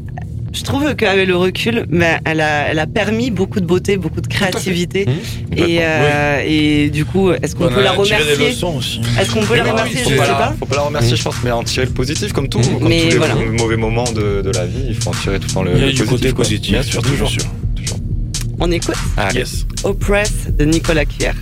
Speaker 3: je trouve qu'avec le recul, ben, elle, a, elle a permis beaucoup de beauté, beaucoup de créativité.
Speaker 5: Mmh.
Speaker 3: Et, euh, et du coup, est-ce qu'on
Speaker 1: On
Speaker 3: peut la remercier. Est-ce qu'on peut la remercier
Speaker 6: faut
Speaker 3: Je
Speaker 6: pas
Speaker 3: sais
Speaker 6: la-
Speaker 3: pas.
Speaker 6: Faut pas la remercier, je pense, mais en tirer le positif, comme tout. Comme
Speaker 3: Mais
Speaker 6: tous les
Speaker 3: voilà.
Speaker 6: mauvais moments de, de la vie, il faut en tirer tout le temps le,
Speaker 1: Il y a
Speaker 6: le
Speaker 1: du côté
Speaker 6: quoi.
Speaker 1: positif,
Speaker 6: Bien sûr, toujours.
Speaker 1: sûr.
Speaker 3: On écoute?
Speaker 6: Allez.
Speaker 1: Yes.
Speaker 3: Oppress de Nicolas Cuer.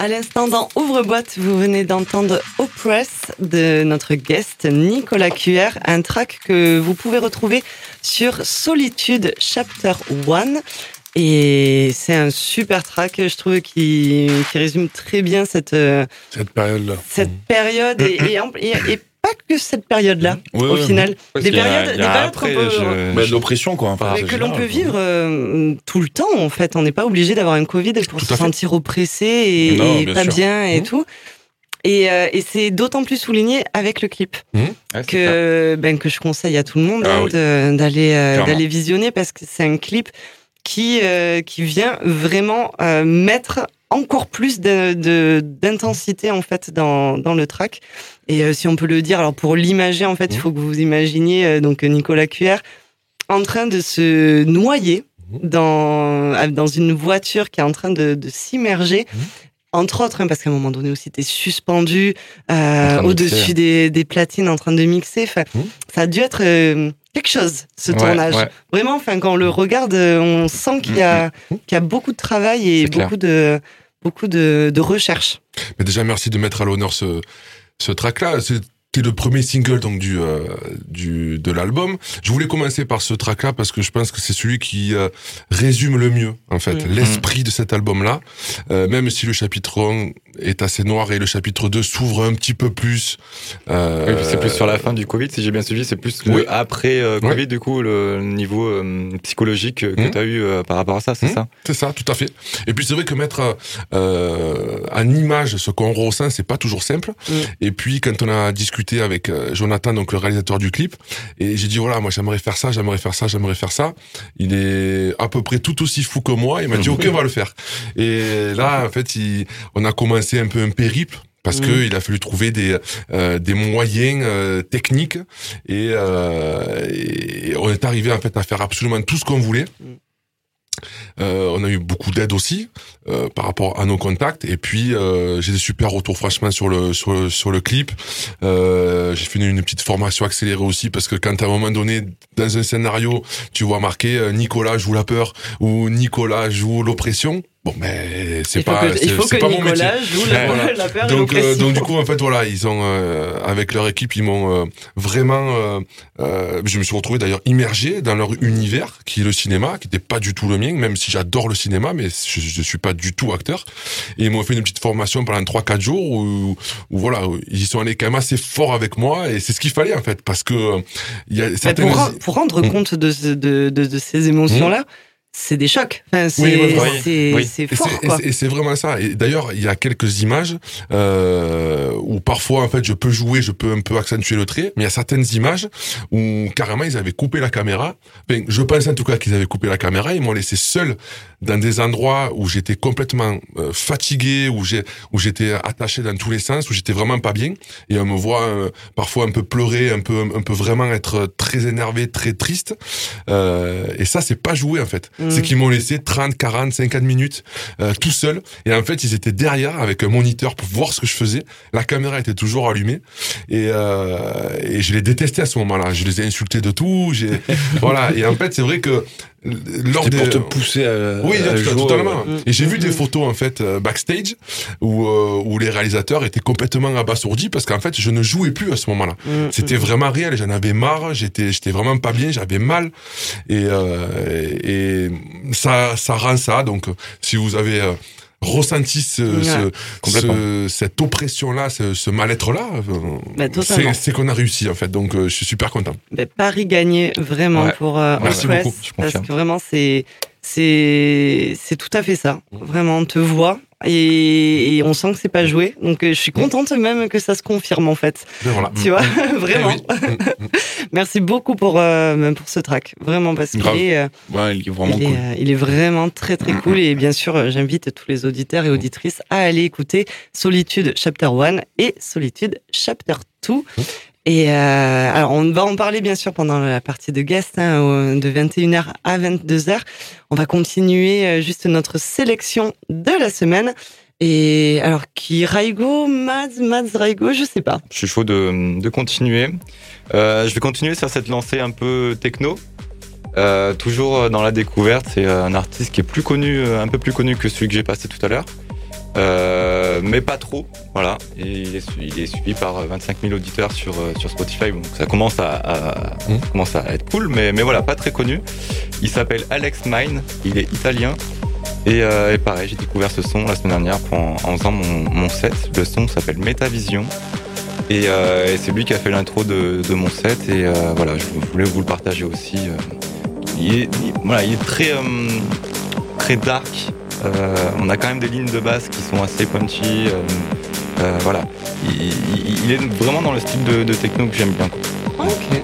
Speaker 3: À l'instant, dans Ouvre-boîte, vous venez d'entendre Oppress de notre guest Nicolas Cuer, un track que vous pouvez retrouver sur Solitude Chapter 1. Et c'est un super track, je trouve, qui, qui résume très bien cette, euh,
Speaker 5: Cette période-là.
Speaker 3: cette période et, et, en- et- et pas que cette période-là,
Speaker 1: Ouais,
Speaker 3: au final. Des périodes, des
Speaker 6: a
Speaker 3: périodes
Speaker 6: après,
Speaker 3: qu'on peut-
Speaker 6: je-
Speaker 1: Bah, de l'oppression, quoi. Enfin,
Speaker 3: mais
Speaker 1: c'est
Speaker 3: que l'on peut
Speaker 1: quoi.
Speaker 3: vivre euh, tout le temps, en fait. On n'est pas obligé d'avoir un Covid pour
Speaker 5: Tout
Speaker 3: se sentir oppressé et,
Speaker 1: Non,
Speaker 3: et
Speaker 1: bien
Speaker 3: pas
Speaker 1: sûr.
Speaker 3: bien et
Speaker 5: Mmh.
Speaker 3: tout. Et, euh, et c'est d'autant plus souligné avec le clip
Speaker 6: ça.
Speaker 3: que, ben, que je conseille à tout le monde
Speaker 1: Ah
Speaker 3: hein, d'aller euh, d'aller visionner parce que c'est un clip qui, euh, qui vient vraiment euh, mettre encore plus d'intensité en fait dans, dans le track. Et euh, si on peut le dire, alors pour l'imager en fait, il
Speaker 5: Mhm.
Speaker 3: faut que vous imaginiez euh, donc Nicolas Cuer en train de se noyer dans, dans une voiture qui est en train de, de s'immerger.
Speaker 5: Mhm.
Speaker 3: Entre autres, hein, parce qu'à un moment donné aussi, t'es suspendu
Speaker 6: En
Speaker 3: euh,
Speaker 6: de
Speaker 3: au-dessus des, des platines en train de mixer. Enfin,
Speaker 5: Mhm.
Speaker 3: Ça a dû être quelque chose, ce
Speaker 6: Ouais,
Speaker 3: tournage.
Speaker 6: ouais.
Speaker 3: Vraiment, enfin, quand on le regarde, on sent qu'il y, a, qu'il y a beaucoup de travail et beaucoup de, beaucoup de, de recherche.
Speaker 5: Mais déjà, merci de mettre à l'honneur ce, ce track-là. C'était le premier single donc du, euh, du de l'album. Je voulais commencer par ce track-là parce que je pense que c'est celui qui euh, résume le mieux en fait
Speaker 3: Mm.
Speaker 5: l'esprit de cet album-là. Euh, même si le chapitre 1 est assez noir et le chapitre 2 s'ouvre un petit peu plus. Euh,
Speaker 6: Oui, c'est plus sur la fin du Covid, si j'ai bien suivi, c'est plus le
Speaker 5: Oui.
Speaker 6: après euh. Covid, du coup, le niveau euh, psychologique que
Speaker 5: Mhm.
Speaker 6: tu as eu euh, par rapport à ça, c'est
Speaker 5: Mhm.
Speaker 6: ça
Speaker 5: C'est ça, tout à fait. Et puis c'est vrai que mettre euh, en image ce qu'on ressent, c'est pas toujours simple.
Speaker 3: Mm.
Speaker 5: Et puis quand on a discuté avec Jonathan, donc le réalisateur du clip, et j'ai dit voilà, moi j'aimerais faire ça, j'aimerais faire ça, j'aimerais faire ça. Il est à peu près tout aussi fou que moi. Il m'a dit ok, on va le faire. Et là, en fait, il- on a commencé un peu un périple. Parce
Speaker 3: Mm.
Speaker 5: que il a fallu trouver des euh, des moyens euh, techniques et, euh, et on est arrivé en fait à faire absolument tout ce qu'on voulait. Euh, on a eu beaucoup d'aide aussi euh, par rapport à nos contacts et puis euh, j'ai des super retours franchement sur le sur le, sur le clip. Euh, j'ai fait une, une petite formation accélérée aussi parce que quand à un moment donné dans un scénario tu vois marqué Nicolas joue la peur ou Nicolas joue l'oppression, bon mais c'est pas
Speaker 3: que,
Speaker 5: c'est
Speaker 3: il faut que
Speaker 5: pas mon métier.
Speaker 3: Joue la,
Speaker 5: Voilà. Donc, euh, donc du coup en fait voilà ils ont euh, avec leur équipe ils m'ont euh, vraiment euh, euh, je me suis retrouvé d'ailleurs immergé dans leur univers qui est le cinéma qui n'était pas du tout le mien même si j'adore le cinéma mais je, je suis pas du tout acteur et ils m'ont fait une petite formation pendant 3-4 jours où, où voilà où ils y sont allés quand même assez fort avec moi et c'est ce qu'il fallait en fait parce que euh, il y a certaines
Speaker 3: pour, pour rendre
Speaker 5: Mm.
Speaker 3: compte de, ce- de, de, de ces émotions-là, c'est des chocs. Enfin, c'est
Speaker 5: Oui, oui,
Speaker 3: fort, quoi.
Speaker 5: Et c'est vraiment ça. Et d'ailleurs, il y a quelques images euh, où parfois, en fait, je peux jouer, je peux un peu accentuer le trait, mais il y a certaines images où carrément ils avaient coupé la caméra. Enfin, je pense en tout cas qu'ils avaient coupé la caméra. Ils m'ont laissé seul dans des endroits où j'étais complètement euh, fatigué, où j'ai où j'étais attaché dans tous les sens, où j'étais vraiment pas bien. Et on me voit euh, parfois un peu pleurer, un peu un peu vraiment être très énervé, très triste. Euh, et ça, c'est pas joué en fait. C'est qu'ils m'ont laissé 30, 40, 50 minutes euh, tout seul. Et en fait, ils étaient derrière avec un moniteur pour voir ce que je faisais. La caméra était toujours allumée. Et, euh, je les détestais à ce moment-là. Je les ai insultés de tout. Voilà. Et en fait, c'est vrai que lors
Speaker 4: C'était
Speaker 5: des
Speaker 4: pour te pousser à,
Speaker 5: oui,
Speaker 4: à
Speaker 5: tout-
Speaker 4: jouer,
Speaker 5: totalement. Et j'ai vu des photos en fait euh, backstage où euh, où les réalisateurs étaient complètement abasourdis parce qu'en fait je ne jouais plus à ce moment-là.
Speaker 3: Mm,
Speaker 5: C'était
Speaker 3: mm.
Speaker 5: vraiment réel, j'en avais marre, j'étais j'étais vraiment pas bien, j'avais mal et euh, et ça ça rend ça donc si vous avez euh, ressenti ce,
Speaker 3: Ouais,
Speaker 5: ce- cette oppression là, ce, ce mal-être là,
Speaker 3: Bah, totalement.
Speaker 5: c'est c'est qu'on a réussi en fait. Donc euh, je suis super content.
Speaker 3: Ben, Paris gagné vraiment
Speaker 6: Ouais.
Speaker 3: pour euh,
Speaker 5: Merci
Speaker 6: je
Speaker 3: parce que vraiment c'est c'est c'est tout à fait ça. Vraiment, on te voit et, et on sent que c'est pas joué. Donc euh, je suis contente même que ça se confirme en fait.
Speaker 5: Voilà.
Speaker 3: Tu vois,
Speaker 5: Eh
Speaker 3: vraiment.
Speaker 5: oui. Mm, mm.
Speaker 3: Merci beaucoup pour euh, même pour ce track, vraiment parce qu'il est euh,
Speaker 4: Ouais, il est vraiment
Speaker 3: il, est,
Speaker 4: cool.
Speaker 3: euh, il est vraiment très très cool et bien sûr j'invite tous les auditeurs et auditrices à aller écouter Solitude Chapter 1 et Solitude Chapter 2. Et euh, alors on va en parler bien sûr pendant la partie de guest hein, de 21h à 22h. On va continuer euh, juste notre sélection de la semaine. Et alors qui Raigo, Mads, Mads Raigo, je sais pas.
Speaker 6: Je suis chaud de, continuer. Euh, je vais continuer sur cette lancée un peu techno. Toujours dans la découverte, c'est un artiste qui est plus connu, un peu plus connu que celui que j'ai passé tout à l'heure. Euh, mais pas trop, voilà. Et il, est, su- il est suivi par 25 000 auditeurs sur, euh, sur Spotify, donc ça commence à, à- ça commence à être cool, mais, mais voilà, pas très connu. Il s'appelle Alex Mine, il est italien. Et, euh, et pareil, j'ai découvert ce son la semaine dernière en, en faisant mon, mon set. Le son s'appelle Metavision. Et, euh, et c'est lui qui a fait l'intro de, de mon set. Et euh, voilà, je voulais vous le partager aussi. euh. Il est, il- voilà, il est très, euh, très dark. Euh, on a quand même des lignes de basse qui sont assez punchy. euh, euh, voilà, il, il- il est vraiment dans le style de, de techno que j'aime bien.
Speaker 3: Ok.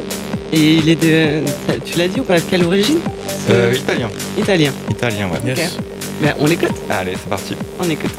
Speaker 3: Et il est de, tu l'as dit ou pas Quelle origine?
Speaker 6: Euh, italien,
Speaker 3: Italien.
Speaker 6: italien, ouais.
Speaker 4: Yes.
Speaker 3: Ben, on l'écoute,
Speaker 6: Allez, c'est parti.
Speaker 3: on écoute.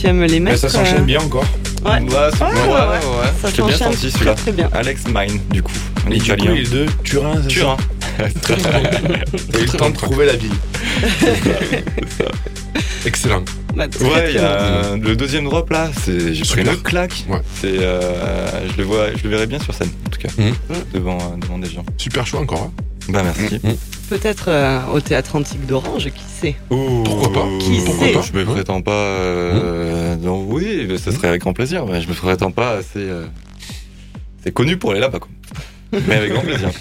Speaker 3: Tu aimes les
Speaker 4: Mais
Speaker 3: mecs.
Speaker 4: ça s'enchaîne bien encore.
Speaker 3: Ouais.
Speaker 6: Ouais, c'est-
Speaker 3: Ouais,
Speaker 6: ouais,
Speaker 3: ouais,
Speaker 6: ouais,
Speaker 3: ouais.
Speaker 6: ouais.
Speaker 3: Ça
Speaker 6: Je l'ai bien
Speaker 3: s'enchaîne
Speaker 6: senti
Speaker 3: très
Speaker 6: celui-là.
Speaker 3: très bien.
Speaker 6: Alex Mine, du coup. En
Speaker 4: Et du coup,
Speaker 6: italien.
Speaker 4: les deux, Turin, c'est ça
Speaker 6: Turin.
Speaker 4: T'as eu le temps de trouver la ville.
Speaker 5: Excellent.
Speaker 3: Bah,
Speaker 6: Ouais, il y a le deuxième drop là, c'est j'ai pris une claque.
Speaker 5: Ouais.
Speaker 6: C'est euh, je le vois, je le verrai bien sur scène en tout cas,
Speaker 5: Mhm.
Speaker 6: devant euh, devant des gens.
Speaker 5: Super choix encore. hein.
Speaker 6: Bah merci.
Speaker 3: Peut-être euh, au théâtre antique d'Orange, qui sait?
Speaker 5: Pourquoi pas
Speaker 3: Qui
Speaker 5: Pourquoi
Speaker 3: sait?
Speaker 5: pas
Speaker 6: Je me prétends pas. euh, oui, mais ce serait avec grand plaisir. Mais je me prétends pas assez. euh, c'est connu pour aller là-bas quoi. Mais avec grand plaisir.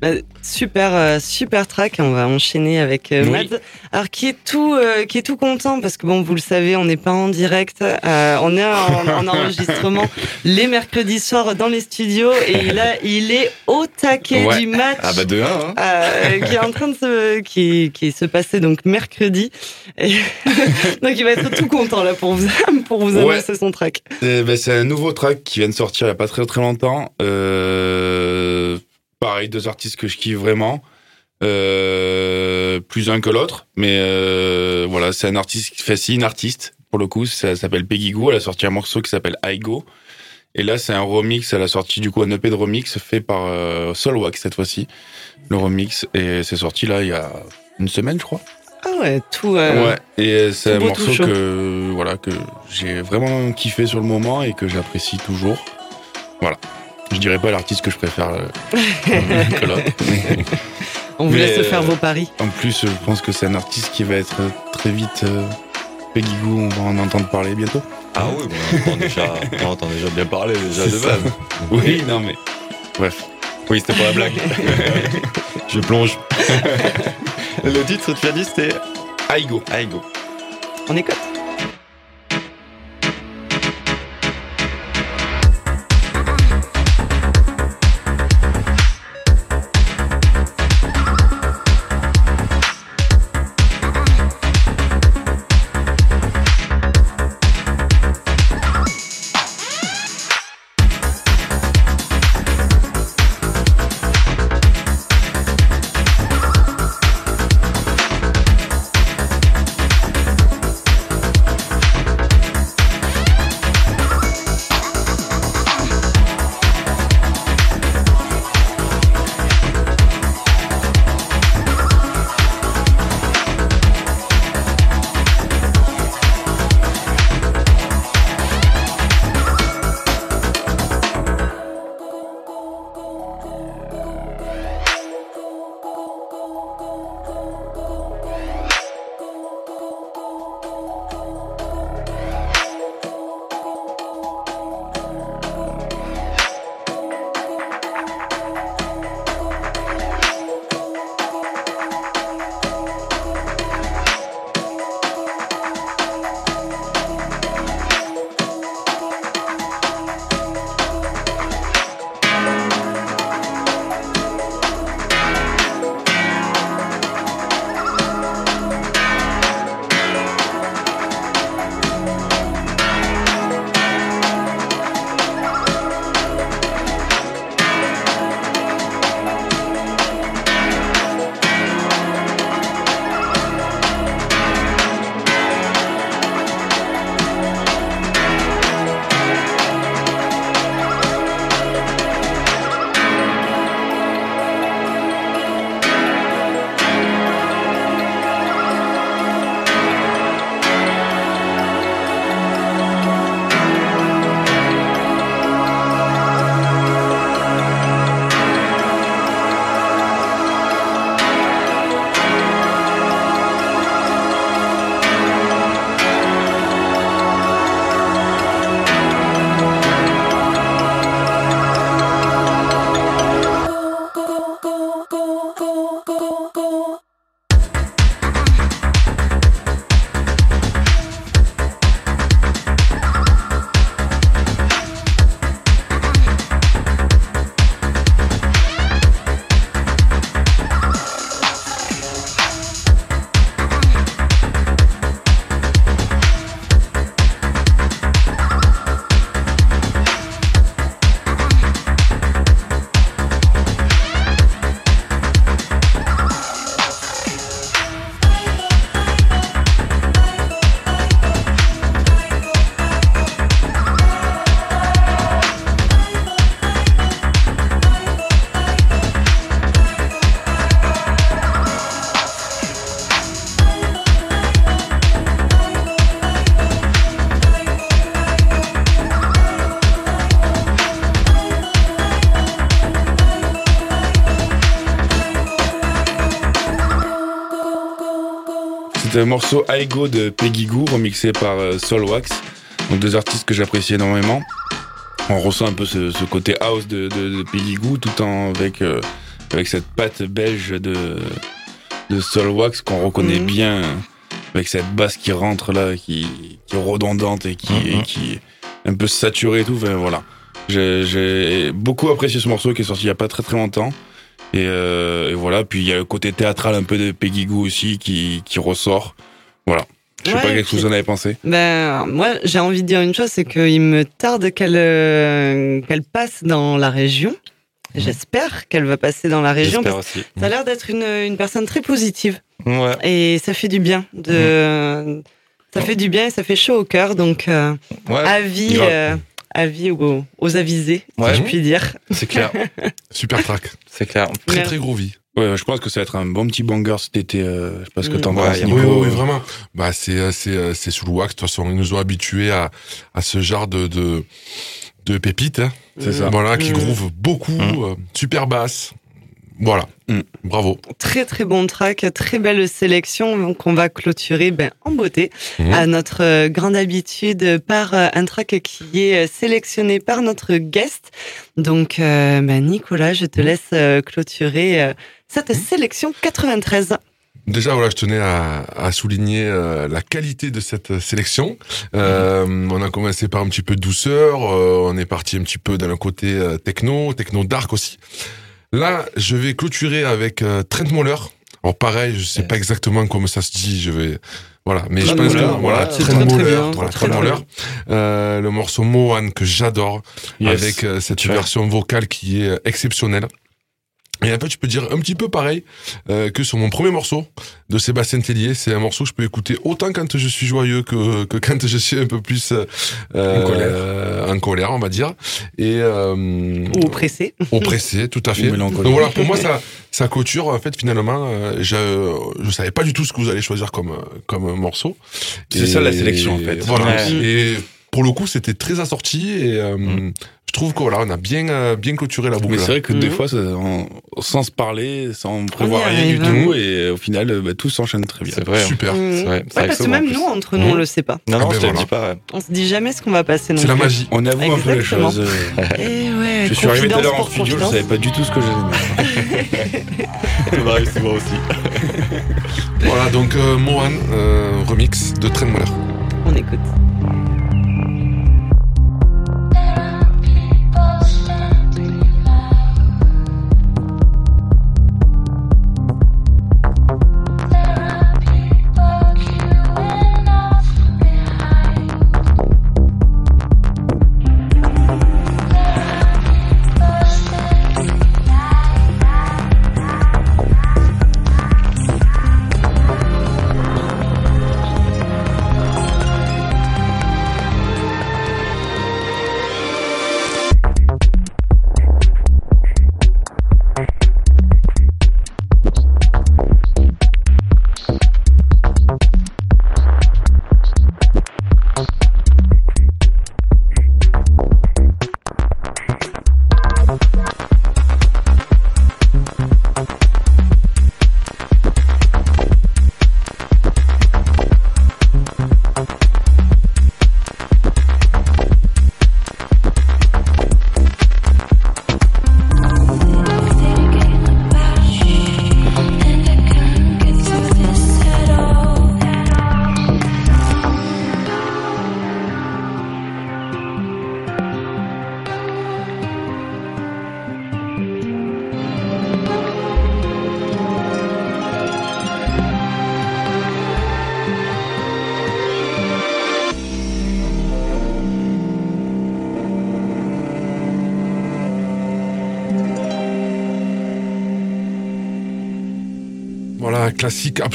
Speaker 3: Bah, super, euh, super track. On va enchaîner avec euh,
Speaker 4: Oui.
Speaker 3: Mads. Alors qui est tout, euh, qui est tout content parce que bon, vous le savez, on n'est pas en direct. euh, on est en, en enregistrement les mercredis soirs dans les studios et là, il est au taquet
Speaker 4: Ouais.
Speaker 3: du match.
Speaker 6: Ah bah de 1 hein.
Speaker 3: euh, qui est en train de se, qui, qui se passer donc mercredi. Et donc il va être tout content là pour vous, pour vous
Speaker 4: Ouais.
Speaker 3: annoncer son track.
Speaker 4: Ben, c'est un nouveau track qui vient de sortir il n'y a pas très très longtemps. Euh, pareil, deux artistes que je kiffe vraiment. Euh, plus un que l'autre. Mais euh, voilà, c'est un artiste qui fait si une artiste. Pour le coup, ça s'appelle Peggy Goo. Elle a sorti un morceau qui s'appelle I Go. Et là, c'est un remix. Elle a sorti du coup un EP de remix fait par euh, Solwax cette fois-ci. Le remix. Et c'est sorti là il y a une semaine, je crois.
Speaker 3: Ah ouais, tout. euh,
Speaker 4: Ouais, et c'est un
Speaker 3: beau,
Speaker 4: morceau que voilà que j'ai vraiment kiffé sur le moment et que j'apprécie toujours. Voilà. Je dirais pas l'artiste que je préfère euh, que l'autre.
Speaker 3: On vous laisse
Speaker 4: euh,
Speaker 3: faire vos paris.
Speaker 4: En plus, je pense que c'est un artiste qui va être très vite euh, Peggy Goo, on va en entendre parler bientôt.
Speaker 6: Ah oui, on entend déjà, on entend déjà bien parler déjà de
Speaker 4: ça.
Speaker 6: base.
Speaker 4: Oui, non mais bref.
Speaker 6: Oui, c'était pour la blague. je plonge. Le titre, tu as dit, c'était
Speaker 4: Aigo.
Speaker 6: Aigo.
Speaker 3: On écoute.
Speaker 4: C'est un morceau I Go de Peggy Goo remixé par euh, Solwax, donc deux artistes que j'apprécie énormément. On ressent un peu ce, ce côté house de, de, de, Peggy Goo tout en avec euh, avec cette patte belge de de Solwax qu'on reconnaît
Speaker 3: Mhm.
Speaker 4: bien avec cette basse qui rentre là, qui, qui est redondante et qui,
Speaker 6: Mhm.
Speaker 4: et qui est un peu saturée et tout. Enfin, voilà. J'ai- J'ai beaucoup apprécié ce morceau qui est sorti il y a pas très très longtemps. Et, euh, et voilà, puis il y a le côté théâtral un peu de Peggy Goo aussi qui, qui ressort. Voilà. Je sais
Speaker 3: Ouais,
Speaker 4: pas qu'est-ce que vous en avez pensé.
Speaker 3: Ben, moi, j'ai envie de dire une chose, c'est qu'il me tarde qu'elle euh, qu'elle passe dans la région. J'espère qu'elle va passer dans la région.
Speaker 6: J'espère
Speaker 3: Parce
Speaker 6: aussi.
Speaker 3: ça a l'air d'être une, une personne très positive.
Speaker 6: Ouais.
Speaker 3: Et ça fait du bien. De, Ça fait du bien et ça fait chaud au cœur. Donc, euh,
Speaker 6: Ouais,
Speaker 3: avis, euh, avis aux, aux avisés,
Speaker 6: Ouais.
Speaker 3: si je puis dire.
Speaker 6: c'est clair.
Speaker 5: Super track.
Speaker 6: C'est clair.
Speaker 5: Très
Speaker 3: Merci.
Speaker 5: très gros vie.
Speaker 4: Ouais, je pense que ça va être un bon petit banger cet été. Euh, je sais pas ce que
Speaker 3: Mm.
Speaker 4: t'en
Speaker 6: Ouais,
Speaker 4: penses,
Speaker 5: Oui,
Speaker 4: Nico.
Speaker 5: oui, oui, vraiment. Bah, c'est, euh, c'est, euh, c'est sous le wax. De toute façon, ils nous ont habitués à, à ce genre de, de, de pépites. hein.
Speaker 4: C'est ça.
Speaker 5: Voilà, qui
Speaker 3: Mm.
Speaker 5: groove beaucoup,
Speaker 6: Mm.
Speaker 5: euh, super basse. Voilà.
Speaker 4: Mm.
Speaker 5: Bravo.
Speaker 3: Très très bon track, très belle sélection. Donc on va clôturer ben, en beauté
Speaker 5: Mhm.
Speaker 3: à notre euh, grande habitude par euh, un track qui est euh, sélectionné par notre guest. Donc euh, ben, Nicolas, je te laisse euh, clôturer cette sélection 93.
Speaker 5: Déjà, voilà, je tenais à, à souligner euh, la qualité de cette sélection. Euh, On a commencé par un petit peu de douceur, euh, on est parti un petit peu dans le côté techno, techno dark aussi. Là, je vais clôturer avec euh, Trent Moller. Alors pareil, je sais pas exactement comment ça se dit, je vais voilà, mais je pense que voilà, Trent
Speaker 3: très, très
Speaker 5: Moller,
Speaker 3: bien,
Speaker 5: voilà,
Speaker 3: très,
Speaker 5: Trent Moller. Euh, le morceau Mohan que j'adore
Speaker 4: Yes.
Speaker 5: avec euh, cette version vocale qui est exceptionnelle. Et un peu, tu peux dire un petit peu pareil euh, que sur mon premier morceau de Sébastien Tellier. C'est un morceau que je peux écouter autant quand je suis joyeux que, que quand je suis un peu plus euh,
Speaker 4: En colère.
Speaker 5: euh, en colère, on va dire. Et euh,
Speaker 3: Ou pressé.
Speaker 5: oppressé, tout à fait. Donc voilà, pour moi, ça, ça clôture. En fait, finalement, euh, je, je savais pas du tout ce que vous allez choisir comme, comme morceau.
Speaker 4: C'est ça, la sélection, en fait.
Speaker 5: Voilà.
Speaker 6: Ouais.
Speaker 5: Et pour le coup, c'était très assorti et euh,
Speaker 6: Mm.
Speaker 5: je trouve que voilà, on a bien, euh, bien clôturé la boucle.
Speaker 4: Mais c'est vrai que des fois, ça, on- sans se parler, sans prévoir rien du
Speaker 3: arrive,
Speaker 4: tout, et au final, euh, bah, tout s'enchaîne très bien.
Speaker 6: C'est vrai. hein.
Speaker 5: Super.
Speaker 3: Mmh.
Speaker 6: C'est vrai,
Speaker 3: Ouais,
Speaker 6: vrai
Speaker 3: parce
Speaker 6: que
Speaker 3: même nous, entre nous, on le sait pas.
Speaker 6: Non, non,
Speaker 5: Ah ben
Speaker 6: je te le
Speaker 5: voilà.
Speaker 6: dis pas. ouais.
Speaker 3: On se dit jamais ce qu'on va passer. non
Speaker 5: C'est la magie.
Speaker 4: On avoue un peu les choses.
Speaker 3: Eh ouais,
Speaker 4: Je suis arrivé tout à l'heure en studio, je savais pas du tout ce que j'allais mettre.
Speaker 6: Ça m'arrive souvent aussi.
Speaker 5: Voilà, donc euh, Mohan, euh, remix de Moller.
Speaker 3: On écoute.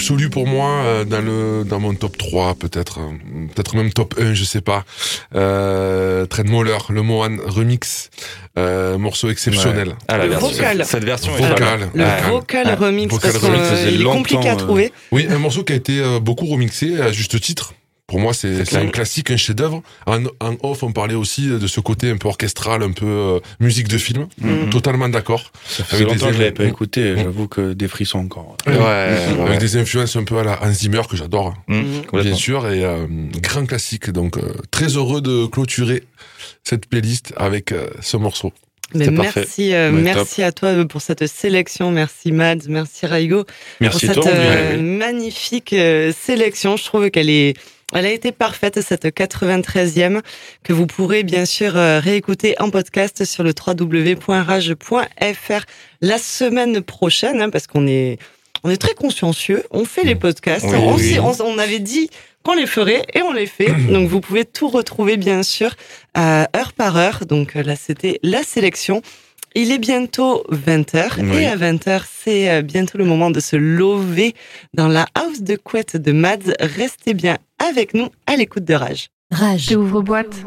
Speaker 5: Absolu pour moi euh, dans le dans mon top 3 peut-être euh, peut-être même top 1, je sais pas. Euh Moller, le Mohan remix euh, morceau exceptionnel.
Speaker 6: Ah, la
Speaker 3: Le
Speaker 6: version-
Speaker 3: vocal.
Speaker 6: Cette version est
Speaker 5: Vocal.
Speaker 3: Le
Speaker 5: Ah,
Speaker 3: vocal
Speaker 6: ah,
Speaker 3: remix,
Speaker 5: vocal
Speaker 3: parce
Speaker 5: remix,
Speaker 3: qu'il
Speaker 4: ça faisait
Speaker 3: est compliqué à trouver.
Speaker 5: Oui, un morceau qui a été euh, beaucoup remixé à juste titre. Pour moi, c'est un classique, un chef-d'œuvre. En, en off, on parlait aussi de ce côté un peu orchestral, un peu euh, musique de film.
Speaker 3: Mhm.
Speaker 5: Totalement d'accord.
Speaker 4: Ça fait
Speaker 5: Avec des
Speaker 4: longtemps que je l'avais pas écouté, j'avoue que des frissons encore.
Speaker 6: Ouais,
Speaker 5: Avec
Speaker 6: ouais.
Speaker 5: des influences un peu à la Hans Zimmer que j'adore,
Speaker 6: Mmh,
Speaker 3: Mhm.
Speaker 6: complètement.
Speaker 5: bien sûr, et euh, grand classique. Donc euh, très heureux de clôturer cette playlist avec euh, ce morceau.
Speaker 3: Mais merci, euh,
Speaker 4: Ouais,
Speaker 3: merci à toi pour cette sélection. Merci Mads, merci Raigo
Speaker 4: Merci
Speaker 3: pour
Speaker 4: toi.
Speaker 3: cette euh, magnifique euh, sélection. Je trouve qu'elle est, elle a été parfaite cette 93e que vous pourrez bien sûr euh, réécouter en podcast sur le www.rage.fr la semaine prochaine, hein, parce qu'on est, on est très consciencieux. On fait les podcasts.
Speaker 6: Oui,
Speaker 3: on,
Speaker 6: oui.
Speaker 3: on- on avait dit qu'on les ferait et on les fait. Donc vous pouvez tout retrouver bien sûr euh, heure par heure. Donc là c'était la sélection. Il est bientôt 20h
Speaker 4: Oui.
Speaker 3: et à 20h c'est euh, bientôt le moment de se lever dans la house de couette de Mads. Restez bien avec nous à l'écoute de Rage.
Speaker 1: Rage.
Speaker 2: J'ouvre boîte.